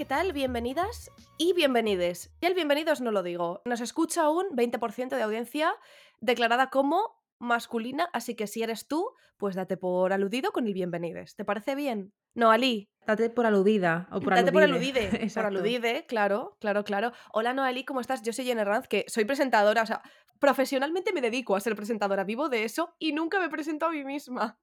¿qué tal? Bienvenidas y bienvenides. Y el bienvenidos no lo digo. Nos escucha un 20% de audiencia declarada como masculina, así que si eres tú, pues date por aludido con el bienvenides. ¿Te parece bien? No, Ali. Date por aludida o por Date por aludide. por aludide, claro, claro, claro. Hola Noeli, ¿cómo estás? Yo soy Jenny Ranz, que soy presentadora, o sea, profesionalmente me dedico a ser presentadora, vivo de eso y nunca me presento a mí misma.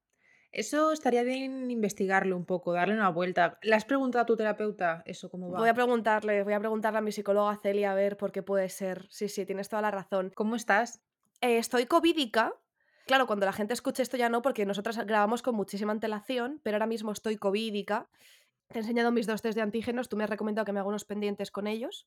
Eso estaría bien investigarlo un poco, darle una vuelta. ¿Le has preguntado a tu terapeuta eso cómo va? Voy a preguntarle, voy a preguntarle a mi psicóloga Celia a ver por qué puede ser. Sí, sí, tienes toda la razón. ¿Cómo estás? Eh, estoy covidica. Claro, cuando la gente escuche esto ya no, porque nosotras grabamos con muchísima antelación, pero ahora mismo estoy covidica. Te he enseñado mis dos test de antígenos, tú me has recomendado que me haga unos pendientes con ellos.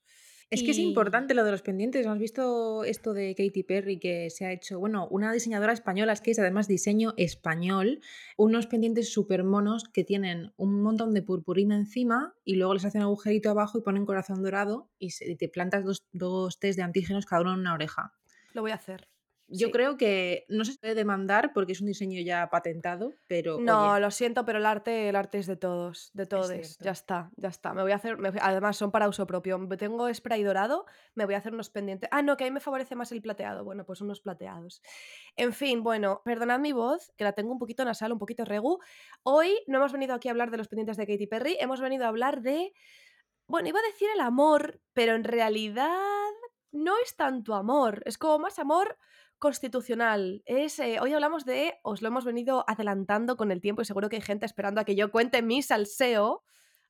Es que es importante lo de los pendientes. ¿No has visto esto de Katy Perry que se ha hecho? Bueno, una diseñadora española, es que es además diseño español, unos pendientes súper monos que tienen un montón de purpurina encima y luego les hacen agujerito abajo y ponen corazón dorado y, se- y te plantas dos, dos test de antígenos cada uno en una oreja. Lo voy a hacer. Yo Sí. creo que no se puede demandar porque es un diseño ya patentado, pero No, oye, lo siento, pero el arte, el arte es de todos, de todos. Ya está, ya está. Me voy a hacer, me además son para uso propio. Tengo spray dorado, me voy a hacer unos pendientes. Ah, no, que a mí me favorece más el plateado. Bueno, pues unos plateados. En fin, bueno, perdonad mi voz, que la tengo un poquito nasal, un poquito regu. Hoy no hemos venido aquí a hablar de los pendientes de Katy Perry, hemos venido a hablar de, bueno, iba a decir el amor, pero en realidad no es tanto amor, es como más amor constitucional. Es, eh, hoy hablamos de, os lo hemos venido adelantando con el tiempo y seguro que hay gente esperando a que yo cuente mi salseo,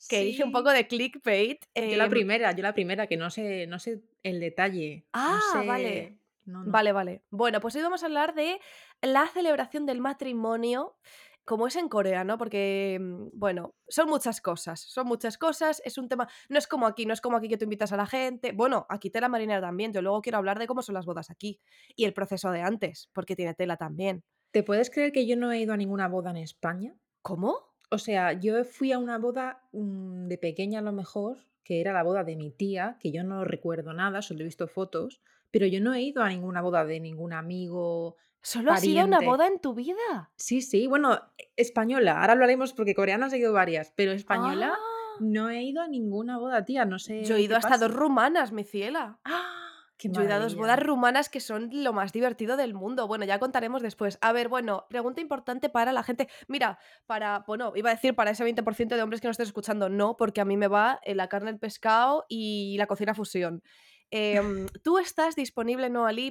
que hice un sí. poco de clickbait. Yo la em, primera, yo la primera, que no sé, no sé el detalle. Ah, no sé... vale. No, no. Vale, vale. Bueno, pues hoy vamos a hablar de la celebración del matrimonio, como es en Corea, ¿no? Porque, mm, bueno, son muchas cosas, son muchas cosas, es un tema, no es como aquí, no es como aquí que tú invitas a la gente, bueno, aquí tela marinera también, yo luego quiero hablar de cómo son las bodas aquí y el proceso de antes, porque tiene tela también. ¿Te puedes creer que yo no he ido a ninguna boda en España? ¿Cómo? O sea, yo fui a una boda mm, de pequeña a lo mejor, que era la boda de mi tía, que yo no recuerdo nada, solo he visto fotos, pero yo no he ido a ninguna boda de ningún amigo. ¿Solo has ido a una boda en tu vida? Sí, sí, bueno, española, ahora hablaremos porque coreanas he ido varias, pero española Ah, no he ido a ninguna boda, tía, no sé. yo he ido hasta pasa. dos rumanas, mi ciela. ¡Ah! ¡Qué Yo he ido a dos bodas rumanas que son lo más divertido del mundo. Bueno, ya contaremos después. A ver, bueno, pregunta importante para la gente. Mira, para, bueno, iba a decir para ese 20% de hombres que nos estén escuchando, no, porque a mí me va eh, la carne, el pescado y la cocina fusión. Em, ¿Tú estás disponible,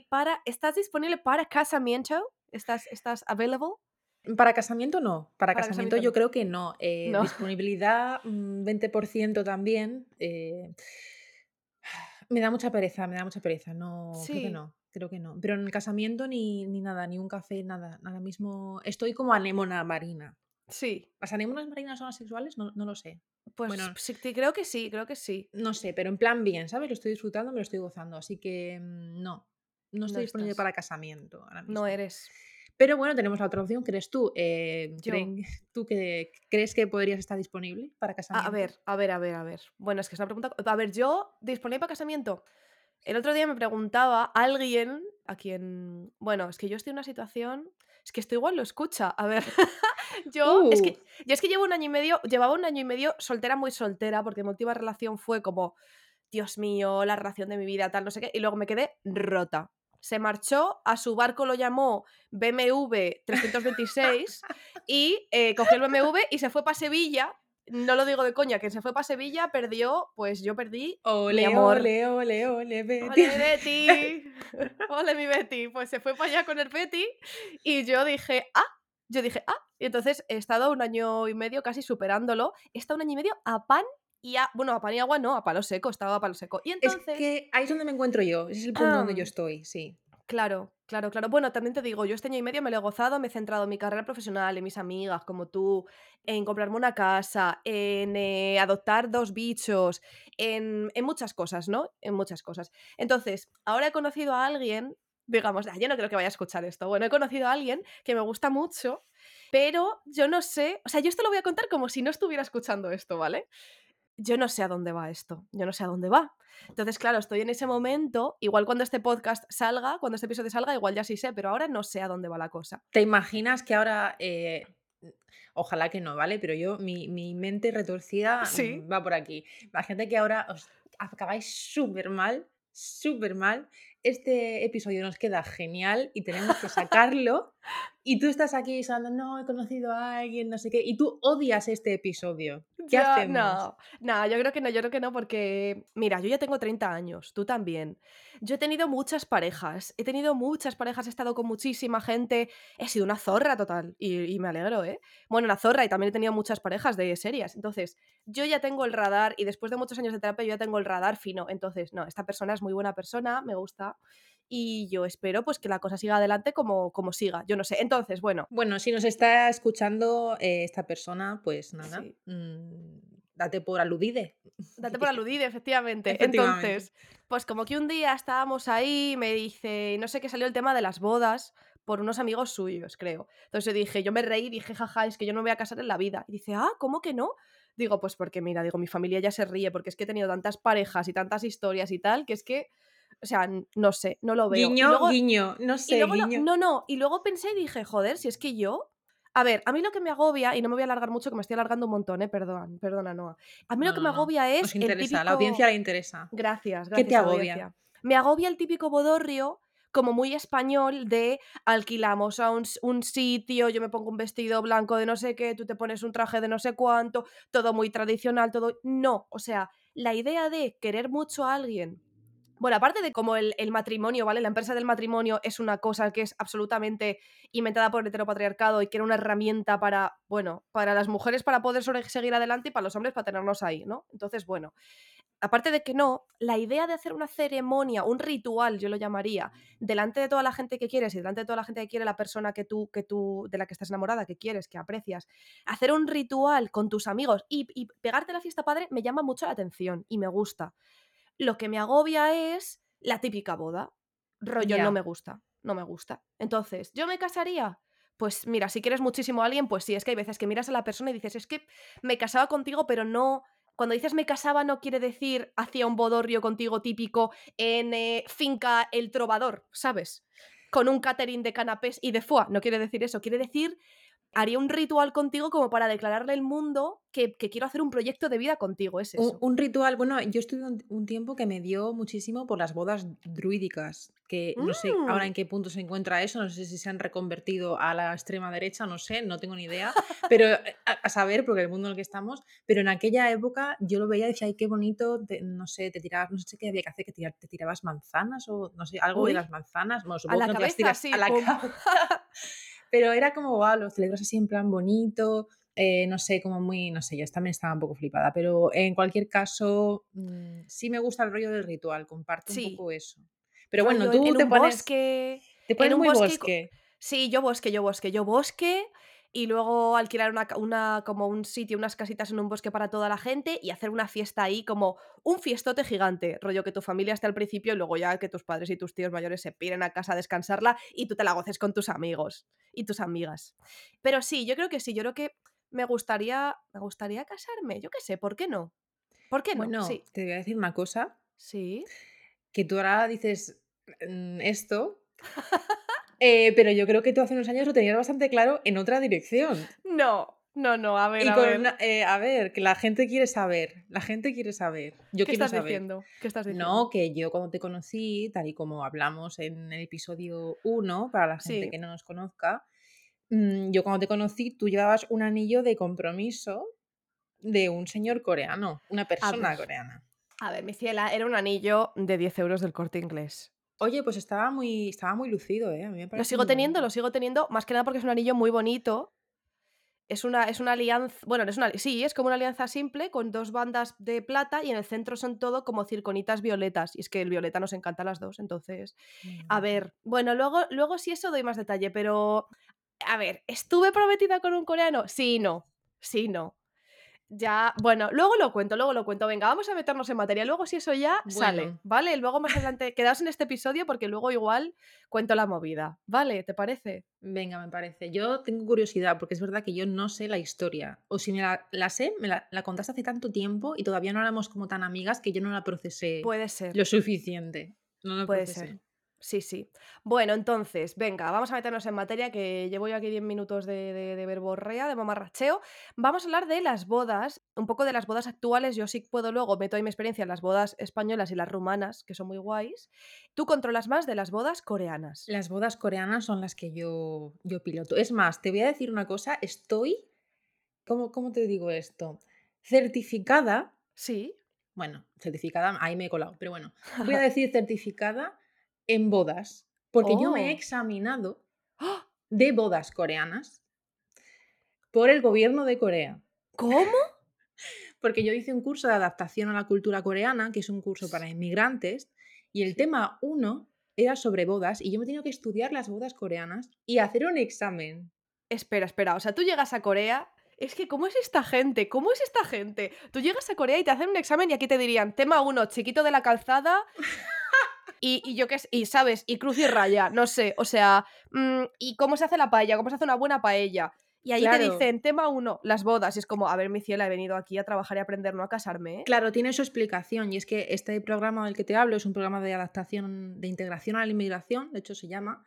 para, estás disponible para casamiento? ¿Estás, estás available? Para casamiento no, para, Para casamiento, casamiento yo creo que no. Eh, No. Disponibilidad mm, 20% también. eh, me da mucha pereza, me da mucha pereza. No, creo que Sí. no, creo que no. Pero en el casamiento ni, ni nada, ni un café, nada. Ahora mismo estoy como anémona marina. Sí, ¿Las anémonas marinas son asexuales? No, no lo sé. pues Bueno, sí, creo que sí, creo que sí. no sé, pero en plan bien, ¿sabes? Lo estoy disfrutando, me lo estoy gozando. Así que mm, no, no No estoy disponible estás. para casamiento ahora No eres. Pero bueno, tenemos la otra opción, eres tú. Eh, creen- ¿Tú que, crees que podrías estar disponible para casamiento? a ver, a ver, a ver, a ver. Bueno, es que es una pregunta. A ver, yo, disponible para casamiento. El otro día me preguntaba alguien a quien. Bueno, es que yo estoy en una situación. Es que esto igual lo escucha. A ver. yo, es Uh, que, yo es que llevo un año y medio. Llevaba un año y medio soltera, muy soltera, porque mi última relación fue como. Dios mío, la relación de mi vida, tal, no sé qué. Y luego me quedé rota. Se marchó, a su barco lo llamó BMW 326 y eh, cogió el BMW y se fue para Sevilla. No lo digo de coña, que se fue para Sevilla, perdió, pues yo perdí mi ole, amor. ole, ole, ole, Betty. Ole, Betty. Ole, mi Betty. Pues se fue para allá con el Betty y yo dije, ah, yo dije, ah. Y entonces he estado un año y medio casi superándolo. He estado un año y medio a pan y a, bueno, a pan y agua no, a palo seco, estaba a palo seco. Y Es entonces, que ahí es donde me encuentro yo. Ese es el punto donde yo estoy, sí. Claro, claro, claro. Bueno, también te digo, yo este año y medio me lo he gozado, me he centrado en mi carrera profesional, en mis amigas como tú, en comprarme una casa, en eh, adoptar dos bichos, en, en muchas cosas, ¿no? En muchas cosas. Entonces, ahora he conocido a alguien, digamos, ah, yo no creo que vaya a escuchar esto. Bueno, he conocido a alguien que me gusta mucho, pero yo no sé, o sea, yo esto lo voy a contar como si no estuviera escuchando esto, ¿vale? yo no sé a dónde va esto, yo no sé a dónde va. Entonces, claro, estoy en ese momento, igual cuando este podcast salga, cuando este episodio salga, igual ya sí sé, pero ahora no sé a dónde va la cosa. ¿Te imaginas que ahora eh, Ojalá que no, ¿vale? Pero yo, mi, mi mente retorcida Sí. mm, va por aquí. Imagínate que ahora os acabáis súper mal, súper mal. Este episodio nos queda genial y tenemos que sacarlo. Y tú estás aquí diciendo, no, he conocido a alguien, no sé qué. Y tú odias este episodio. ¿Qué Ya, hacemos? no, no, yo creo que no, yo creo que no, porque, mira, yo ya tengo 30 años, tú también. Yo he tenido muchas parejas, he tenido muchas parejas, he estado con muchísima gente, he sido una zorra total, y, y me alegro, ¿eh? Bueno, una zorra, y también he tenido muchas parejas de serias. Entonces, yo ya tengo el radar, y después de muchos años de terapia, yo ya tengo el radar fino. Entonces, no, esta persona es muy buena persona, me gusta, y yo espero pues que la cosa siga adelante como, como siga, yo no sé. Entonces, bueno, Bueno, si nos está escuchando eh, esta persona, pues nada, sí. mm, date por aludide. Date por aludida, efectivamente. Efectivamente. Entonces, pues como que un día estábamos ahí, me dice, no sé qué salió el tema de las bodas por unos amigos suyos, creo. Entonces yo dije, yo me reí y dije, jaja, es que yo no me voy a casar en la vida. Y dice, ah, ¿cómo que no? Digo, pues porque mira, digo, mi familia ya se ríe porque es que he tenido tantas parejas y tantas historias y tal, que es que, o sea, no sé, no lo veo. Guiño, luego, guiño, no y sé, luego guiño. no, no, y luego pensé y dije, joder, si es que yo... A ver, a mí lo que me agobia, y no me voy a alargar mucho, que me estoy alargando un montón, eh, perdón, perdona, Noa. A mí lo que me agobia es el interesa, la audiencia le interesa. Gracias, ¿Qué te gracias, agobia? audiencia. Me agobia el típico bodorrio como muy español de alquilamos a un sitio, yo me pongo un vestido blanco de no sé qué, tú te pones un traje de no sé cuánto, todo muy tradicional, todo... No, o sea, la idea de querer mucho a alguien bueno, aparte de como el, matrimonio, ¿vale? La empresa del matrimonio es una cosa que es absolutamente inventada por el heteropatriarcado y que era una herramienta para, bueno, para las mujeres para poder seguir adelante y para los hombres para tenernos ahí, ¿no? Entonces, bueno, aparte de que no, la idea de hacer una ceremonia, un ritual, yo lo llamaría, delante de toda la gente que quieres y delante de toda la gente que quiere la persona que tú, que tú, de la que estás enamorada, que quieres, que aprecias, hacer un ritual con tus amigos y, y pegarte la fiesta padre me llama mucho la atención y me gusta. Lo que me agobia es la típica boda. Rollo, no me gusta, no me gusta. Entonces, ¿yo me casaría? Pues mira, si quieres muchísimo a alguien, pues sí, es que hay veces que miras a la persona y dices, es que me casaba contigo, pero no... Cuando dices me casaba no quiere decir hacía un bodorrio contigo típico en eh, finca El Trovador, ¿sabes? Con un catering de canapés y de foie. No quiere decir eso, quiere decir haría un ritual contigo como para declararle al mundo que, que quiero hacer un proyecto de vida contigo, es Un, eso. un ritual, bueno, yo estuve un, un tiempo que me dio muchísimo por las bodas druídicas, que no sé ahora Mm. en qué punto se encuentra eso, no sé si se han reconvertido a la extrema derecha, no sé, no tengo ni idea, pero eh, a, a saber, porque el mundo en el que estamos, pero en aquella época yo lo veía y decía, ay, qué bonito, te- no sé, te tirabas, no sé qué había que hacer, que tirar- te tirabas manzanas o no sé, algo de Uy, las manzanas, bueno, a supongo la que no te las cabeza, tiras sí, a la cabeza, pero era como, wow, lo celebras así en plan bonito, eh, no sé, como muy, no sé, yo también estaba un poco flipada, pero en cualquier caso, mm, sí me gusta el rollo del ritual, comparto un poco eso. Pero bueno, tú en te un pones, bosque, te en pones un muy bosque. sí, yo bosque, yo bosque, yo bosque, y luego alquilar una, una, como un sitio, unas casitas en un bosque para toda la gente y hacer una fiesta ahí como un fiestote gigante, rollo que tu familia esté al principio y luego ya que tus padres y tus tíos mayores se piren a casa a descansarla y tú te la goces con tus amigos y tus amigas. Pero sí, yo creo que sí, yo creo que me gustaría, me gustaría casarme, yo qué sé, ¿por qué no? ¿Por qué no? Bueno, Sí, te voy a decir una cosa, sí. que tú ahora dices mm, esto, eh, pero yo creo que tú hace unos años lo tenías bastante claro en otra dirección. No, no, no, a ver, Y a con ver. una- eh, a ver, que la gente quiere saber, la gente quiere saber, yo ¿Qué quiero estás saber. diciendo? ¿Qué estás diciendo? No, que yo cuando te conocí, tal y como hablamos en el episodio 1, para la gente Sí. que no nos conozca, mm, yo cuando te conocí, tú llevabas un anillo de compromiso de un señor coreano, una persona coreana. a ver, mi ciela, era un anillo de 10 euros del corte inglés. Oye, pues estaba muy, estaba muy lucido, ¿eh? A mí me Lo sigo teniendo, bonito. lo sigo teniendo, más que nada porque es un anillo muy bonito. Es una, es una alianza, bueno, no es una, sí, es como una alianza simple con dos bandas de plata y en el centro son todo como circonitas violetas. Y es que el violeta nos encanta a las dos, entonces. A ver, bueno, luego, luego sí eso doy más detalle, pero. A ver, ¿estuve prometida con un coreano? Sí, no. Sí, no. Ya, bueno, luego lo cuento, luego lo cuento. Venga, vamos a meternos en materia. Luego, si eso ya sale, ¿vale? Luego más adelante, quedaos en este episodio porque luego igual cuento la movida, ¿vale? ¿Te parece? venga, me parece. Yo tengo curiosidad, porque es verdad que yo no sé la historia. O si me la, la sé, me la, la contaste hace tanto tiempo y todavía no éramos como tan amigas que yo no la procesé Puede ser, lo suficiente. No lo puede procesé. ser. Sí, sí. Bueno, entonces, venga, vamos a meternos en materia, que llevo yo aquí 10 minutos de de de verborrea, de mamarracheo. Vamos a hablar de las bodas, un poco de las bodas actuales. Yo sí puedo luego meto ahí mi experiencia en las bodas españolas y las rumanas, que son muy guays. Tú controlas más de las bodas coreanas. Las bodas coreanas son las que yo yo piloto. Es más, te voy a decir una cosa, estoy, ¿cómo cómo te digo esto? Certificada Sí. bueno, certificada, ahí me he colado, pero bueno, voy a decir certificada en bodas, porque yo me he ¡Oh! examinado ¡Ah! de bodas coreanas por el gobierno de Corea. ¿Cómo? Porque yo hice un curso de adaptación a la cultura coreana, que es un curso para inmigrantes, y el tema 1 era sobre bodas, y yo me he tenido que estudiar las bodas coreanas y hacer un examen. Espera, espera, o sea, tú llegas a Corea es que, ¿cómo es esta gente? ¿Cómo es esta gente? Tú llegas a Corea y te hacen un examen y aquí te dirían: "Tema 1, chiquito de la calzada" y y yo qué sé, y, ¿sabes? Y cruz y raya, no sé, o sea, mm, ¿y cómo se hace la paella? ¿Cómo se hace una buena paella? Y ahí te dicen: "Tema 1, las bodas", y es como: "A ver, mi ciela, he venido aquí a trabajar y aprender, no a casarme, ¿eh?". Claro, tiene su explicación, y es que este programa del que te hablo es un programa de adaptación de integración a la inmigración, de hecho se llama.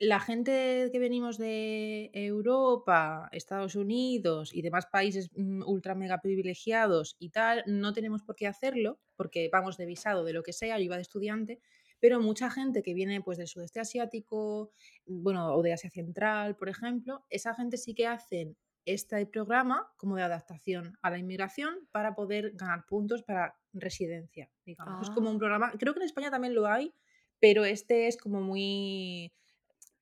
La gente que venimos de Europa, Estados Unidos y demás países, mm, ultra mega privilegiados y tal, no tenemos por qué hacerlo, porque vamos de visado, de lo que sea, yo iba de estudiante, pero mucha gente que viene, pues, del sudeste asiático, bueno, o de Asia Central, por ejemplo, esa gente sí que hacen este programa como de adaptación a la inmigración para poder ganar puntos para residencia, digamos. Es como un Ah. programa creo que en España también lo hay, pero este es como muy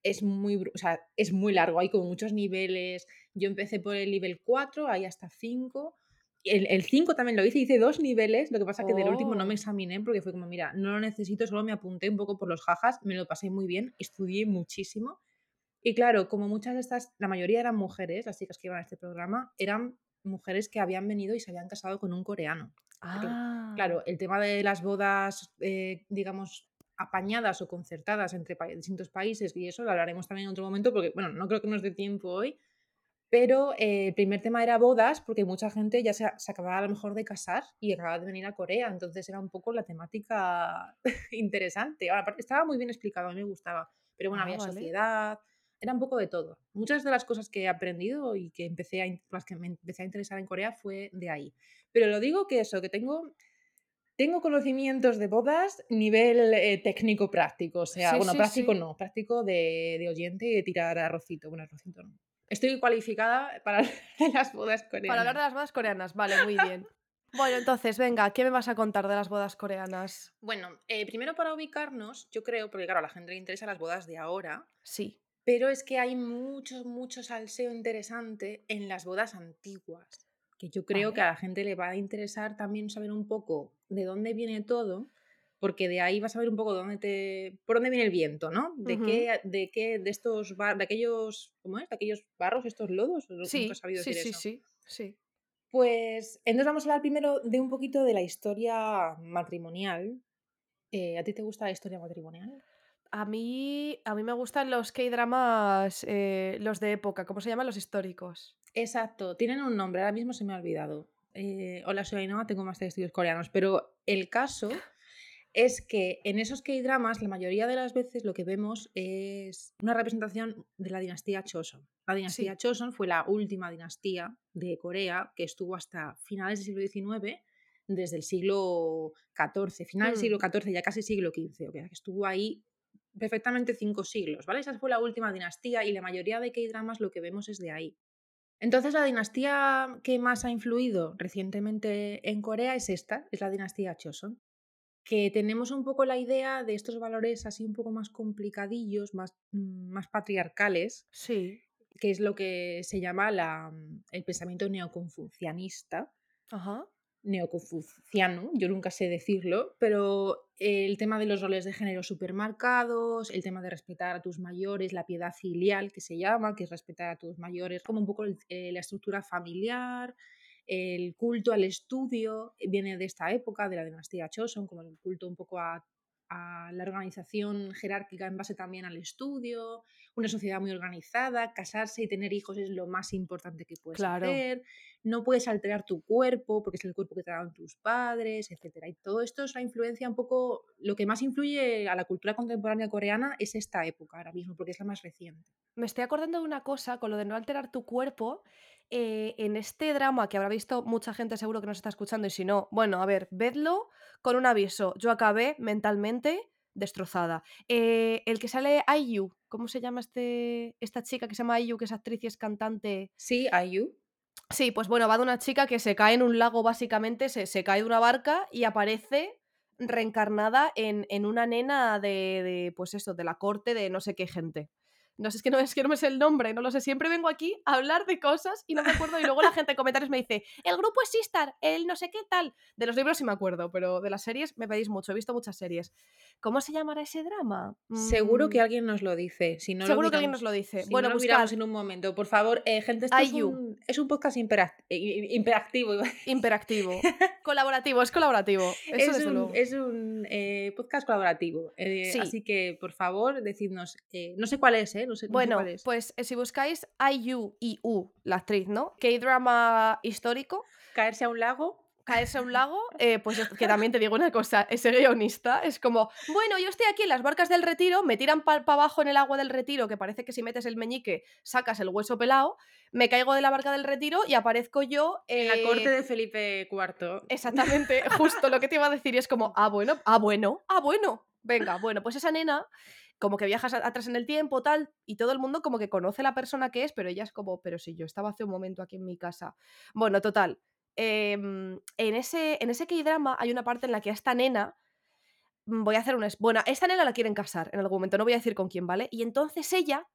es muy o sea, es muy largo, hay como muchos niveles. Yo empecé por el nivel 4, hay hasta 5. El el 5 también lo hice, hice 2 niveles, lo que pasa que del último no me Oh. examiné porque fue como: "Mira, no lo necesito, solo me apunté un poco por los jajas", me lo pasé muy bien, estudié muchísimo. Y claro, como muchas de estas la mayoría eran mujeres, las chicas que iban a este programa, eran mujeres que habían venido y se habían casado con un coreano. Porque, Ah. claro, el tema de las bodas, eh, digamos, apañadas o concertadas entre pa distintos países, y eso lo hablaremos también en otro momento, porque, bueno, no creo que nos dé tiempo hoy, pero, eh, el primer tema era bodas, porque mucha gente ya se se acababa a lo mejor de casar y acababa de venir a Corea, entonces era un poco la temática interesante. Ahora, estaba muy bien explicado, a mí me gustaba, pero bueno, Ah, había vale. sociedad, era un poco de todo. Muchas de las cosas que he aprendido y que empecé a las que me empecé a interesar en Corea fue de ahí. Pero lo digo que eso, que tengo tengo conocimientos de bodas nivel, eh, técnico práctico, o sea, Sí, bueno, sí, práctico sí. no, práctico de de oyente y de tirar arrocito, bueno, arrocito no. Estoy cualificada para las bodas Para hablar coreanas. de las bodas coreanas, vale, muy bien. Bueno, entonces, venga, ¿qué me vas a contar de las bodas coreanas? Bueno, eh, primero para ubicarnos, yo creo, porque claro, a la gente le interesan las bodas de ahora, Sí. pero es que hay mucho, mucho salseo interesante en las bodas antiguas, que yo creo que a la gente le va a interesar también saber un poco de dónde viene todo, porque de ahí vas a ver un poco dónde te por dónde viene el viento, ¿no? De qué de qué de estos ba de aquellos, ¿cómo es? De aquellos barros, estos lodos, Sí, sabido sí, decir sí, eso. sí, sí. Pues, entonces vamos a hablar primero de un poquito de la historia matrimonial. Eh, ¿a ti te gusta la historia matrimonial? A mí a mí me gustan los K-dramas, eh, los de época, ¿cómo se llaman? Los históricos. Exacto, tienen un nombre, ahora mismo se me ha olvidado. Eh, hola, soy Ainhoa, tengo máster de estudios coreanos, pero el caso es que en esos K-dramas, la mayoría de las veces lo que vemos es una representación de la dinastía Choson. La dinastía Sí. Choson fue la última dinastía de Corea que estuvo hasta finales del siglo XIX, desde el siglo XIV, final del siglo Mm. XIV, ya casi siglo XV, o sea, que estuvo ahí perfectamente 5 siglos, ¿vale? Esa fue la última dinastía y la mayoría de K-dramas lo que vemos es de ahí. Entonces, la dinastía que más ha influido recientemente en Corea es esta, es la dinastía Choson, que tenemos un poco la idea de estos valores así un poco más complicadillos, más, mm, más patriarcales, Sí. que es lo que se llama la, mm, el pensamiento neoconfucianista. Ajá. Neoconfuciano, yo nunca sé decirlo, pero el tema de los roles de género supermarcados, el tema de respetar a tus mayores, la piedad filial que se llama, que es respetar a tus mayores, como un poco el- eh, la estructura familiar, el culto al estudio, eh, viene de esta época, de la dinastía Choson, como el culto un poco a, a la organización jerárquica en base también al estudio, una sociedad muy organizada, casarse y tener hijos es lo más importante que puedes Claro. hacer, no puedes alterar tu cuerpo porque es el cuerpo que te dan tus padres, etc. Y todo esto es la influencia un poco, lo que más influye a la cultura contemporánea coreana es esta época ahora mismo, porque es la más reciente. Me estoy acordando de una cosa, con lo de no alterar tu cuerpo, eh, en este drama que habrá visto mucha gente seguro que nos está escuchando y si no, bueno, a ver, vedlo con un aviso. Yo acabé mentalmente destrozada. Eh, el que sale IU, ¿cómo se llama este, esta chica que se llama IU, que es actriz y es cantante? Sí, IU. Sí, pues bueno, va de una chica que se cae en un lago básicamente, se, se cae de una barca y aparece reencarnada en, en una nena de, de, pues eso, de la corte de no sé qué gente. No sé, es que no, es que no me sé el nombre, no lo sé. Siempre vengo aquí a hablar de cosas y no me acuerdo. Y luego la gente en comentarios me dice, el grupo es Sistar, el no sé qué tal. De los libros sí me acuerdo, pero de las series me pedís mucho. He visto muchas series. ¿Cómo se llamará ese drama? Seguro que Mm, alguien nos lo dice. Si no Seguro lo que alguien nos lo dice. si bueno, no miramos en un momento. Por favor, eh, gente, esto es un, es un podcast imperactivo. Imperactivo. colaborativo, es colaborativo. Eso es un, luego. es un, eh, podcast colaborativo. eh, Sí. Así que, por favor, decidnos. no sé cuál es, ¿eh? No sé, no sé Bueno, cuál es. pues eh, si buscáis IU y U, la actriz, ¿no? K-drama histórico, Caerse a un lago. caerse a un lago, eh, pues es- que también te digo una cosa, ese guionista es como, bueno, yo estoy aquí en las barcas del retiro, me tiran para abajo en el agua del retiro, que parece que si metes el meñique sacas el hueso pelado, me caigo de la barca del retiro y aparezco yo En la eh, corte de Felipe IV. Exactamente, justo lo que te iba a decir y es como, ah, bueno, ah, bueno, ah, bueno. Venga, bueno, pues esa nena, como que viajas atrás en el tiempo, tal, y todo el mundo como que conoce la persona que es, pero ella es como, pero si yo estaba hace un momento aquí en mi casa. Bueno, total. em, en ese, en ese K-drama hay una parte en la que a esta nena. mm, Voy a hacer es- Bueno, esta nena la quieren casar en algún momento, no voy a decir con quién, ¿vale? Y entonces ella,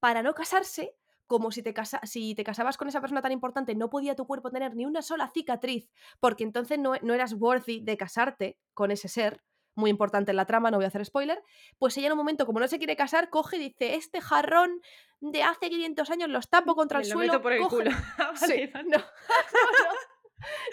para no casarse, como si te, casa- si te casabas con esa persona tan importante, no podía tu cuerpo tener ni una sola cicatriz, porque entonces no, no eras worthy de casarte con ese ser, muy importante en la trama, no voy a hacer spoiler, pues ella en un momento, como no se quiere casar, coge y dice, este jarrón de hace 500 años los tapo contra Me el lo suelo. meto por el coge- culo. Sí, vale. no,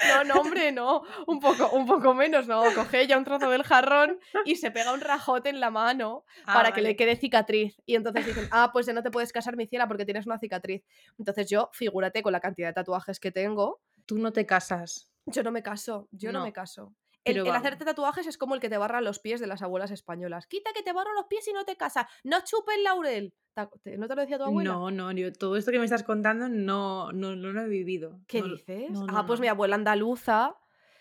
no, no, hombre, no, un poco, un poco menos, no, coge ella un trozo del jarrón y se pega un rajote en la mano Ah, para que le quede cicatriz. Y entonces dicen, ah, pues ya no te puedes casar, mi ciela, porque tienes una cicatriz. Entonces yo, figúrate con la cantidad de tatuajes que tengo, Tú no te casas. yo no me caso, yo no, No, me caso. El, el hacerte tatuajes es como el que te barra los pies de las abuelas españolas. Quita que te barro los pies y no te casas. No chupes laurel. ¿No te lo decía tu abuela? No, no, yo todo esto que me estás contando no, no, no lo he vivido. ¿Qué No dices? no, ah, pues mi abuela andaluza.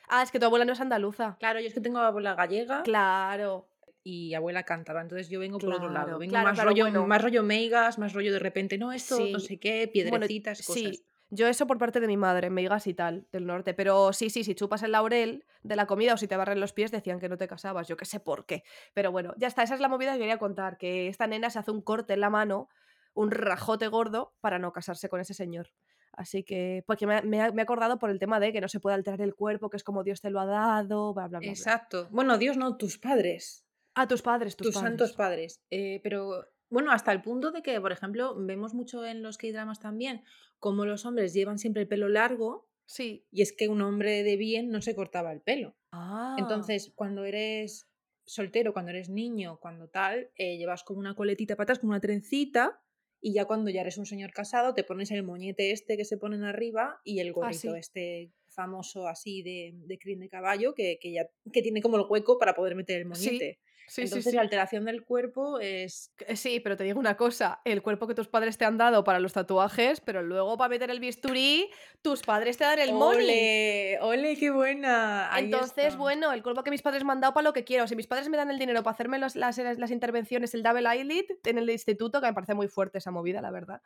Ah, es que tu abuela no es andaluza. Claro, yo es que tengo abuela gallega Claro. y abuela cántabra, entonces yo vengo por otro lado. Vengo claro, más, claro, rollo, bueno. más rollo meigas, más rollo de repente, no, esto, no sé qué, Bueno, piedrecitas, cosas. sí, yo eso por parte de mi madre, meigas y tal, del norte. Pero sí, sí, si chupas el laurel de la comida o si te barren los pies, decían que no te casabas. Yo qué sé por qué. Pero bueno, ya está, esa es la movida que quería contar, que esta nena se hace un corte en la mano, un rajote gordo, para no casarse con ese señor. Así que, porque me, he acordado por el tema de que no se puede alterar el cuerpo, que es como Dios te lo ha dado, bla, bla, bla. bla. Exacto. Bueno, Dios no, tus padres. A tus padres, tus, tus padres. santos padres. Eh, pero bueno, hasta el punto de que, por ejemplo, vemos mucho en los K-dramas también como los hombres llevan siempre el pelo largo Sí. y es que un hombre de bien no se cortaba el pelo. Ah. Entonces, cuando eres soltero, cuando eres niño, cuando tal, eh, llevas como una coletita para atrás, como una trencita. Y ya cuando ya eres un señor casado, te pones el moñete este que se ponen arriba y el gorrito sí. este famoso así de, de crin de caballo que, que ya que tiene como el hueco para poder meter el moñete. Sí, Entonces sí, sí. la alteración del cuerpo es Eh, Sí, pero te digo una cosa, el cuerpo que tus padres te han dado para los tatuajes, pero luego para meter el bisturí, tus padres te dan el money. ¡Ole! ¡Ole, qué buena! Ahí Entonces, está. bueno, el cuerpo que mis padres me han dado para lo que quiero. Si mis padres me dan el dinero para hacerme los- las, las intervenciones, el double eyelid en el instituto, que me parece muy fuerte esa movida, la verdad.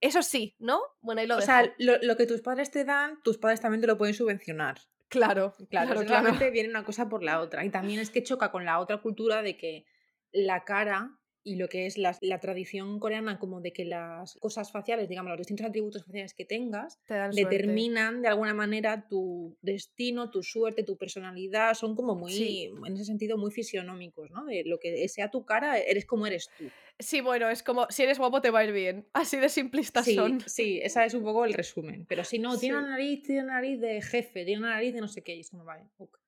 Eso sí, ¿no? Bueno, ahí lo O dejo. sea, lo, lo que tus padres te dan, tus padres también te lo pueden subvencionar. Claro, Claro, claro, viene una cosa por la otra. Y también es que choca con la otra cultura de que la cara y lo que es la, la tradición coreana, como de que las cosas faciales, digamos, los distintos atributos faciales que tengas, Te dan suerte. determinan de alguna manera tu destino, tu suerte, tu personalidad. Son como muy, Sí. en ese sentido, muy fisionómicos, ¿no? De lo que sea tu cara, eres como eres tú. Sí, bueno, es como, si eres guapo te va a ir bien. Así de simplistas Sí, son. sí, esa es un poco el resumen. Pero si no, tiene Sí. una nariz, tiene una nariz de jefe, tiene una nariz de no sé qué, y es como, vale, ok.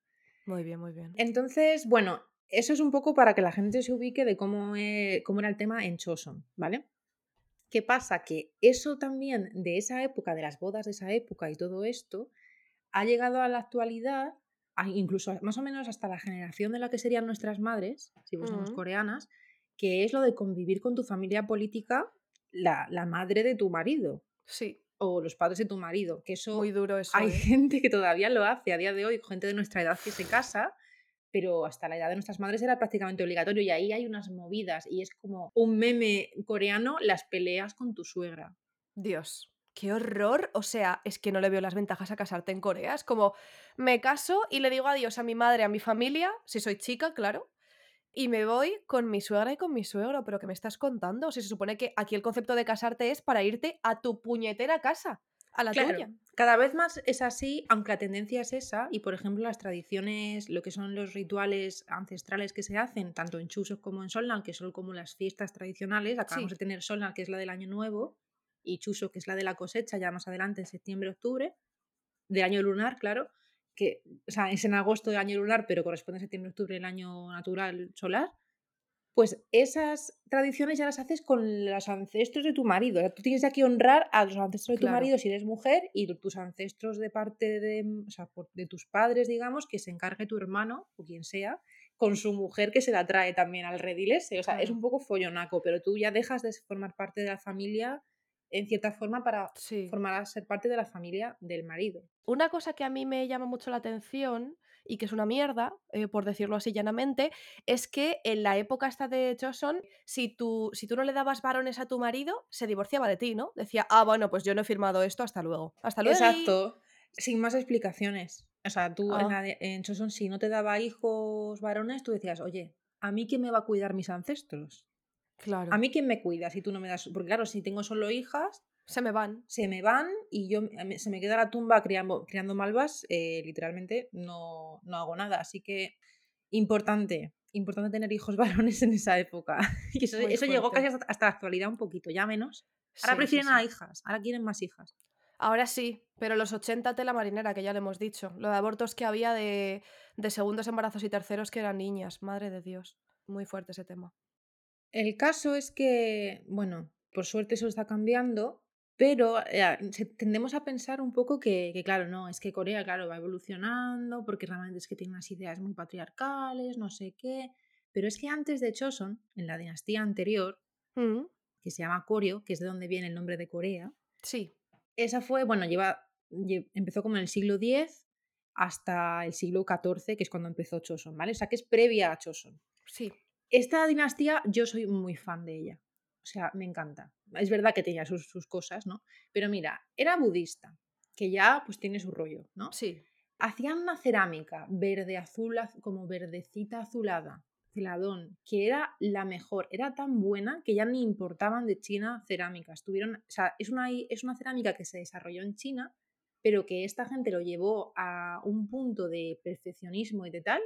Muy bien, muy bien. Entonces, bueno, Eso es un poco para que la gente se ubique de cómo, e- cómo era el tema en Choson, ¿vale? ¿Qué pasa? Que eso también de esa época, de las bodas de esa época y todo esto, ha llegado a la actualidad, incluso más o menos hasta la generación de la que serían nuestras madres, si fuésemos Mm, coreanas, que es lo de convivir con tu familia política, la, la madre de tu marido Sí, o los padres de tu marido, que muy eso duro eso, hay ¿eh? gente que todavía lo hace a día de hoy, gente de nuestra edad que se casa, pero hasta la edad de nuestras madres era prácticamente obligatorio y ahí hay unas movidas y es como un meme coreano, las peleas con tu suegra. Dios, qué horror. O sea, es que no le veo las ventajas a casarte en Corea. Es como, me caso y le digo adiós a mi madre, a mi familia, si soy chica, claro, y me voy con mi suegra y con mi suegro. ¿Pero qué me estás contando? Si se supone que aquí el concepto de casarte es para irte a tu puñetera casa, a la Claro, tuya. cada vez más es así, aunque la tendencia es esa, y por ejemplo las tradiciones, lo que son los rituales ancestrales que se hacen, tanto en Chuseok como en Solnan, que son como las fiestas tradicionales, acabamos Sí. de tener Solnan, que es la del Año Nuevo, y Chuseok, que es la de la cosecha, ya más adelante, en septiembre, octubre, del año lunar, claro, que o sea, es en agosto del año lunar, pero corresponde a septiembre, octubre del año natural solar. Pues esas tradiciones ya las haces con los ancestros de tu marido. O sea, tú tienes ya que honrar a los ancestros de tu marido si eres mujer y tus ancestros de parte de, o sea, de tus padres, digamos, que se encargue tu hermano o quien sea con su mujer que se la trae también al redil ese. O sea, es un poco follonaco, pero tú ya dejas de formar parte de la familia en cierta forma para Sí. formar a ser parte de la familia del marido. Una cosa que a mí me llama mucho la atención y que es una mierda, eh, por decirlo así llanamente, es que en la época esta de Joseon, si tú, si tú no le dabas varones a tu marido, se divorciaba de ti, ¿no? Decía, ah, bueno, pues yo no he firmado esto, hasta luego. Hasta luego. Exacto, sin más explicaciones. O sea, tú en, Ah. la de- en Choson, si no te daba hijos varones, tú decías, oye, ¿a mí quién me va a cuidar mis ancestros? Claro. ¿A mí quién me cuida si tú no me das? Porque claro, si tengo solo hijas, Se me van. se me van y yo se me queda la tumba criando, criando malvas, eh, literalmente no, no hago nada. Así que importante, importante tener hijos varones en esa época. Y eso, llegó casi hasta, hasta la actualidad un poquito, ya menos. Ahora Sí, sí, prefieren sí. a hijas, ahora quieren más hijas. Ahora sí, pero los 80 tela marinera, que ya le hemos dicho. Lo de abortos que había de, de segundos embarazos y terceros que eran niñas. Madre de Dios. Muy fuerte ese tema. El caso es que, bueno, por suerte eso está cambiando, pero eh, tendemos a pensar un poco que, que, claro, no, es que Corea, claro, va evolucionando, porque realmente es que tiene unas ideas muy patriarcales, no sé qué. Pero es que antes de Choson, en la dinastía anterior, Mm, que se llama Koryo, que es de donde viene el nombre de Corea, Sí, esa fue, bueno, lleva, lle- empezó como en el siglo X hasta el siglo XIV, que es cuando empezó Choson, ¿vale? O sea, que es previa a Choson. sí. Esta dinastía yo soy muy fan de ella. O sea, me encanta. Es verdad que tenía sus, sus cosas, ¿no? Pero mira, era budista, que ya pues tiene su rollo, ¿no? Sí. Hacían una cerámica verde azul, az- como verdecita azulada, celadón, que era la mejor. Era tan buena que ya ni importaban de China cerámicas. Tuvieron, o sea, es una, es una cerámica que se desarrolló en China, pero que esta gente lo llevó a un punto de perfeccionismo y de tal,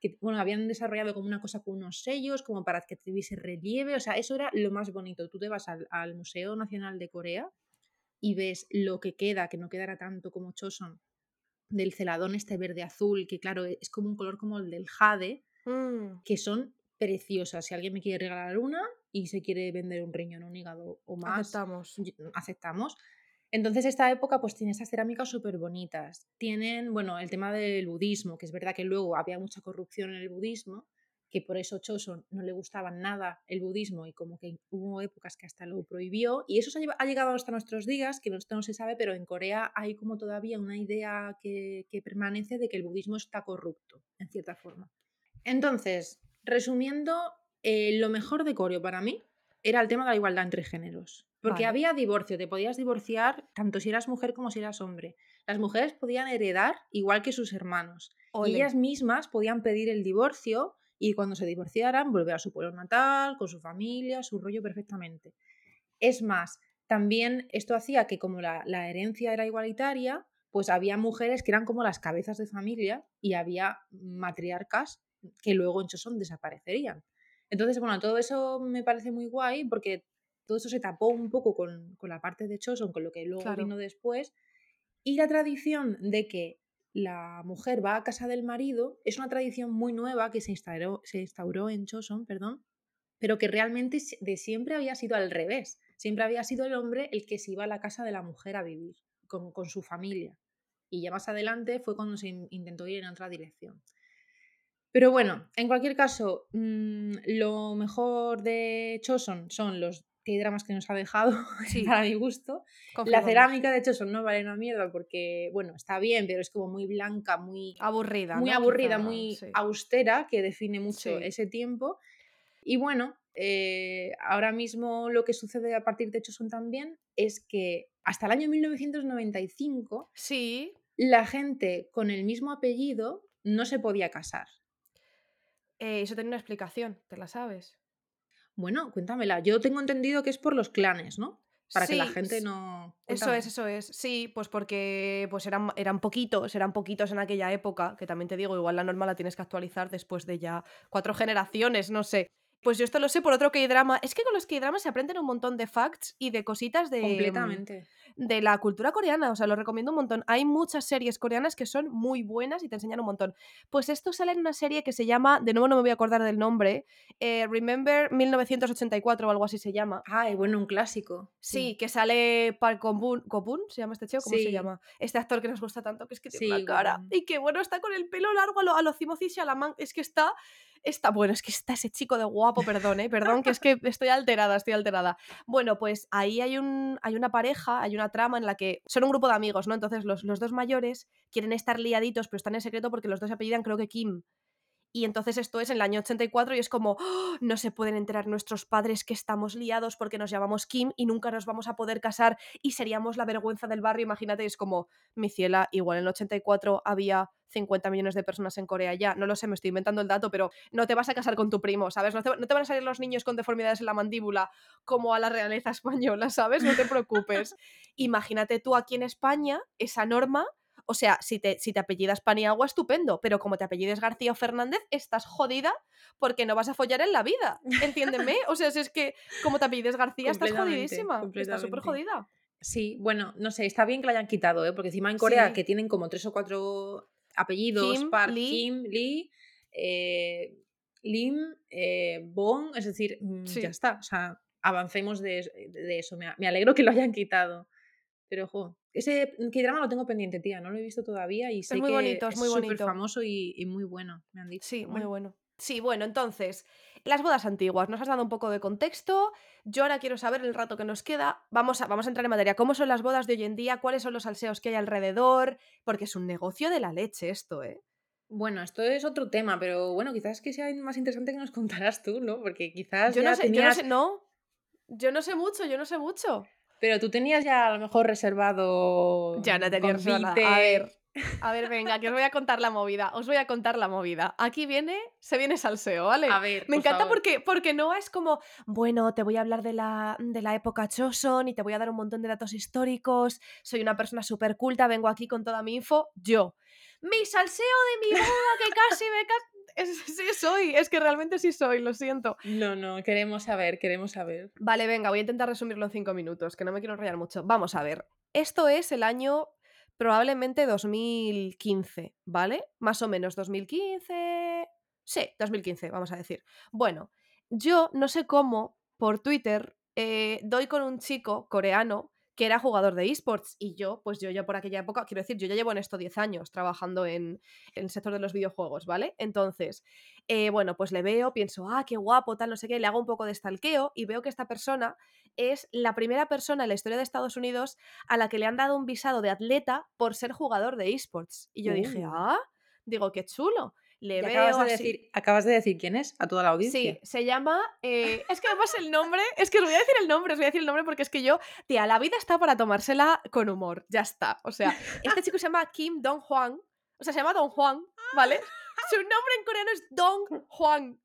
que bueno, habían desarrollado como una cosa con unos sellos, como para que tuviese relieve, o sea, eso era lo más bonito. Tú te vas al, al Museo Nacional de Corea y ves lo que queda, que no quedará tanto como Choson, del celadón este verde azul, que claro, es como un color como el del jade, Mm, que son preciosas. Si alguien me quiere regalar una y se quiere vender un riñón, un hígado o más, aceptamos. aceptamos. Entonces esta época pues tiene estas cerámicas súper bonitas. Tienen, bueno, el tema del budismo, que es verdad que luego había mucha corrupción en el budismo, que por eso Choson no le gustaba nada el budismo y como que hubo épocas que hasta lo prohibió. Y eso ha llegado hasta nuestros días, que esto no se sabe, pero en Corea hay como todavía una idea que, permanece de que el budismo está corrupto, en cierta forma. Entonces, resumiendo, eh, lo mejor de Coreo para mí era el tema de la igualdad entre géneros. Porque Vale. había divorcio, te podías divorciar tanto si eras mujer como si eras hombre. Las mujeres podían heredar igual que sus hermanos. Ole. Y ellas mismas podían pedir el divorcio y cuando se divorciaran volver a su pueblo natal, con su familia, su rollo perfectamente. Es más, también esto hacía que como la, la herencia era igualitaria, pues había mujeres que eran como las cabezas de familia y había matriarcas que luego en Choson desaparecerían. Entonces, bueno, todo eso me parece muy guay porque todo eso se tapó un poco con, con la parte de Choson, con lo que luego Claro. vino después. Y la tradición de que la mujer va a casa del marido, es una tradición muy nueva que se instauró, se instauró en Choson, perdón, pero que realmente de siempre había sido al revés. Siempre había sido el hombre el que se iba a la casa de la mujer a vivir, con, con su familia. Y ya más adelante fue cuando se intentó ir en otra dirección. Pero bueno, en cualquier caso, mm, lo mejor de Choson son los dramas que nos ha dejado, sí. para mi gusto. La cerámica, de Choson no vale una mierda porque, bueno, está bien, pero es como muy blanca, muy aburrida. Muy aburrida, muy austera, que define mucho ese tiempo. Y bueno, eh, ahora mismo lo que sucede a partir de Choson también es que hasta el año 1995 sí. la gente con el mismo apellido no se podía casar. Eh, eso tiene una explicación, ¿te la sabes? Bueno, cuéntamela. Yo tengo entendido que es por los clanes, ¿no? Para que la gente no. Eso es, eso es. Sí, pues porque pues eran, eran poquitos, eran poquitos en aquella época, que también te digo, igual la norma la tienes que actualizar después de ya cuatro generaciones, no sé. Pues yo esto lo sé por otro K-drama. Es que con los K-dramas se aprenden un montón de facts y de cositas de. Mm, Completamente. De la cultura coreana. O sea, lo recomiendo un montón. Hay muchas series coreanas que son muy buenas y te enseñan un montón. Pues esto sale en una serie que se llama. De nuevo no me voy a acordar del nombre. Eh, Remember 1984 o algo así se llama. Ay, bueno, un clásico. Sí, que sale Park Gobun. ¿Se llama este chico? ¿Cómo se llama? Este actor que nos gusta tanto, que es que tiene una cara. Y que bueno, está con el pelo largo a lo, a lo Timothy Chalamet. Es que está Está, bueno, es que está ese chico de guapo, perdón, ¿eh? perdón, que es que estoy alterada, estoy alterada. Bueno, pues ahí hay, un, hay una pareja, hay una trama en la que son un grupo de amigos, ¿no? Entonces los, los dos mayores quieren estar liaditos, pero están en secreto porque los dos se apellidan, creo que Kim. Y entonces esto es en el año 84 y es como, ¡Oh! no se pueden enterar nuestros padres que estamos liados porque nos llamamos Kim y nunca nos vamos a poder casar y seríamos la vergüenza del barrio. Imagínate, es como, mi ciela, igual en el 84 había 50 millones de personas en Corea ya. No lo sé, me estoy inventando el dato, pero no te vas a casar con tu primo, ¿sabes? No te, no te van a salir los niños con deformidades en la mandíbula como a la realeza española, ¿sabes? No te preocupes. Imagínate tú aquí en España esa norma o sea, si te, si te apellidas Paniagua, estupendo, pero como te apellides García o Fernández, estás jodida porque no vas a follar en la vida. Entiéndeme. O sea, si es que como te apellides García, estás jodidísima. Estás súper jodida. Sí, bueno, no sé, está bien que lo hayan quitado, ¿eh? porque encima en Corea, que tienen como tres o cuatro apellidos, Kim, Park, Lee. Kim, Lee, eh, Lim, eh, Bong, es decir, mm, ya está, o sea, avancemos de, eso, me, me, alegro que lo hayan quitado. Pero, ojo, ese drama lo tengo pendiente, tía, no lo he visto todavía y sé es muy bonito, es muy bonito. famoso y, muy bueno, me han dicho. Sí, muy bueno. Sí, bueno, entonces, las bodas antiguas, nos has dado un poco de contexto. Yo ahora quiero saber el rato que nos queda. Vamos a, vamos a entrar en materia. ¿Cómo son las bodas de hoy en día? ¿Cuáles son los salseos que hay alrededor? Porque es un negocio de la leche esto, ¿eh? Bueno, esto es otro tema, pero bueno, quizás que sea más interesante que nos contarás tú, ¿no? Porque quizás. Yo no sé, yo no sé, no. Yo no sé mucho, yo no sé mucho. Pero tú tenías ya a lo mejor reservado. Ya no tenía reservado. A ver. A ver, venga, que os voy a contar la movida. Os voy a contar la movida. Aquí viene, se viene salseo, ¿vale? A ver. Me encanta porque, porque no es como, bueno, te voy a hablar de la, de la época Choson y te voy a dar un montón de datos históricos. Soy una persona súper culta, vengo aquí con toda mi info. Yo. Mi salseo de mi boda que casi me sí soy, es que realmente sí soy, lo siento. No, no, queremos saber, queremos saber. Vale, venga, voy a intentar resumirlo en cinco minutos, que no me quiero enrollar mucho. Vamos a ver. Esto es el año probablemente 2015, ¿vale? Más o menos 2015. Sí, 2015, vamos a decir. Bueno, yo no sé cómo, por Twitter, eh, doy con un chico coreano que era jugador de esports y yo, pues yo ya por aquella época, quiero decir, yo ya llevo en esto 10 años trabajando en, el sector de los videojuegos, ¿vale? Entonces, eh, bueno, pues le veo, pienso, ah, qué guapo, tal, no sé qué, le hago un poco de stalkeo y veo que esta persona es la primera persona en la historia de Estados Unidos a la que le han dado un visado de atleta por ser jugador de esports. Y yo dije, uh. ah, digo, qué chulo le veo acabas de, decir, acabas de decir quién es a toda la audiencia. Sí, se llama. Eh, es que además el nombre. Es que os voy a decir el nombre, os voy a decir el nombre porque es que yo. Tía, la vida está para tomársela con humor. Ya está. O sea, este chico se llama Kim Dong Hwang. O sea, se llama Dong Hwang, ¿vale? Su nombre en coreano es Dong Hwang.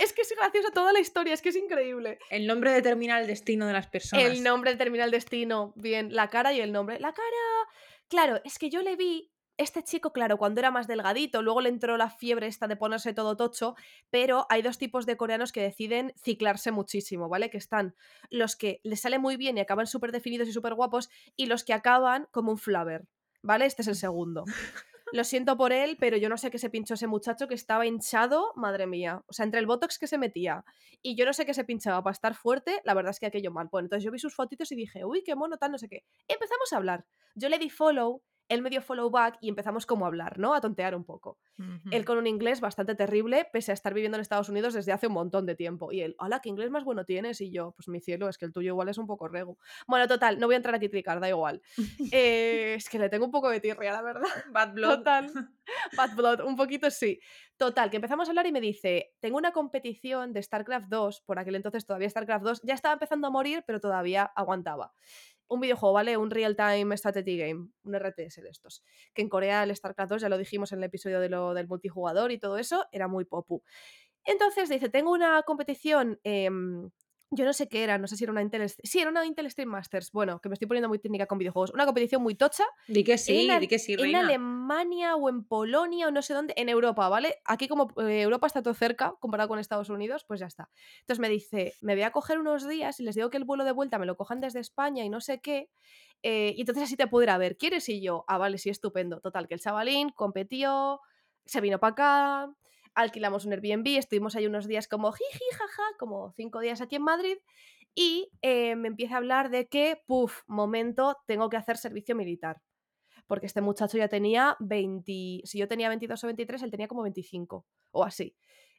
Es que es graciosa toda la historia, es que es increíble. El nombre determina el destino de las personas. El nombre determina el destino. Bien, la cara y el nombre. La cara. Claro, es que yo le vi este chico, claro, cuando era más delgadito, luego le entró la fiebre esta de ponerse todo tocho, pero hay dos tipos de coreanos que deciden ciclarse muchísimo, ¿vale? Que están los que les sale muy bien y acaban súper definidos y súper guapos, y los que acaban como un flaver, ¿vale? Este es el segundo. Lo siento por él, pero yo no sé qué se pinchó ese muchacho que estaba hinchado, madre mía. O sea, entre el botox que se metía y yo no sé qué se pinchaba para estar fuerte, la verdad es que aquello mal. Bueno, entonces yo vi sus fotitos y dije, uy, qué mono, tal, no sé qué. Empezamos a hablar. Yo le di follow él me dio follow back y empezamos como a hablar, ¿no? A tontear un poco. Él con un inglés bastante terrible, pese a estar viviendo en Estados Unidos desde hace un montón de tiempo. Y él, hola, ¿qué inglés más bueno tienes? Y yo, pues mi cielo, es que el tuyo igual es un poco rego. Bueno, total, no voy a entrar a criticar, da igual. Eh, es que le tengo un poco de tirria, la verdad. Bad blood. Total. Bad blood, un poquito sí. Total, que empezamos a hablar y me dice, tengo una competición de StarCraft 2, por aquel entonces todavía StarCraft 2, ya estaba empezando a morir, pero todavía aguantaba un videojuego, ¿vale? Un real-time strategy game, un RTS de estos. Que en Corea el StarCraft 2, ya lo dijimos en el episodio de lo, del multijugador y todo eso, era muy popu. Entonces dice, tengo una competición em, yo no sé qué era, no sé si era una Intel. Sí, era una Intel Stream Masters. Bueno, que me estoy poniendo muy técnica con videojuegos. Una competición muy tocha. Di que sí, en, di que sí, En Alemania o en Polonia o no sé dónde. En Europa, ¿vale? Aquí, como eh, Europa está todo cerca comparado con Estados Unidos, pues ya está. Entonces me dice, me voy a coger unos días y les digo que el vuelo de vuelta me lo cojan desde España y no sé qué. Eh, y entonces así te puedo ir a ver. ¿Quieres? Y yo, ah, vale, sí, estupendo. Total, que el chavalín competió, se vino para acá alquilamos un Airbnb, estuvimos ahí unos días como jiji, jaja, como cinco días aquí en Madrid, y eh, me empieza a hablar de que, puff, momento, tengo que hacer servicio militar. Porque este muchacho ya tenía 20, si yo tenía 22 o 23, él tenía como 25 o así.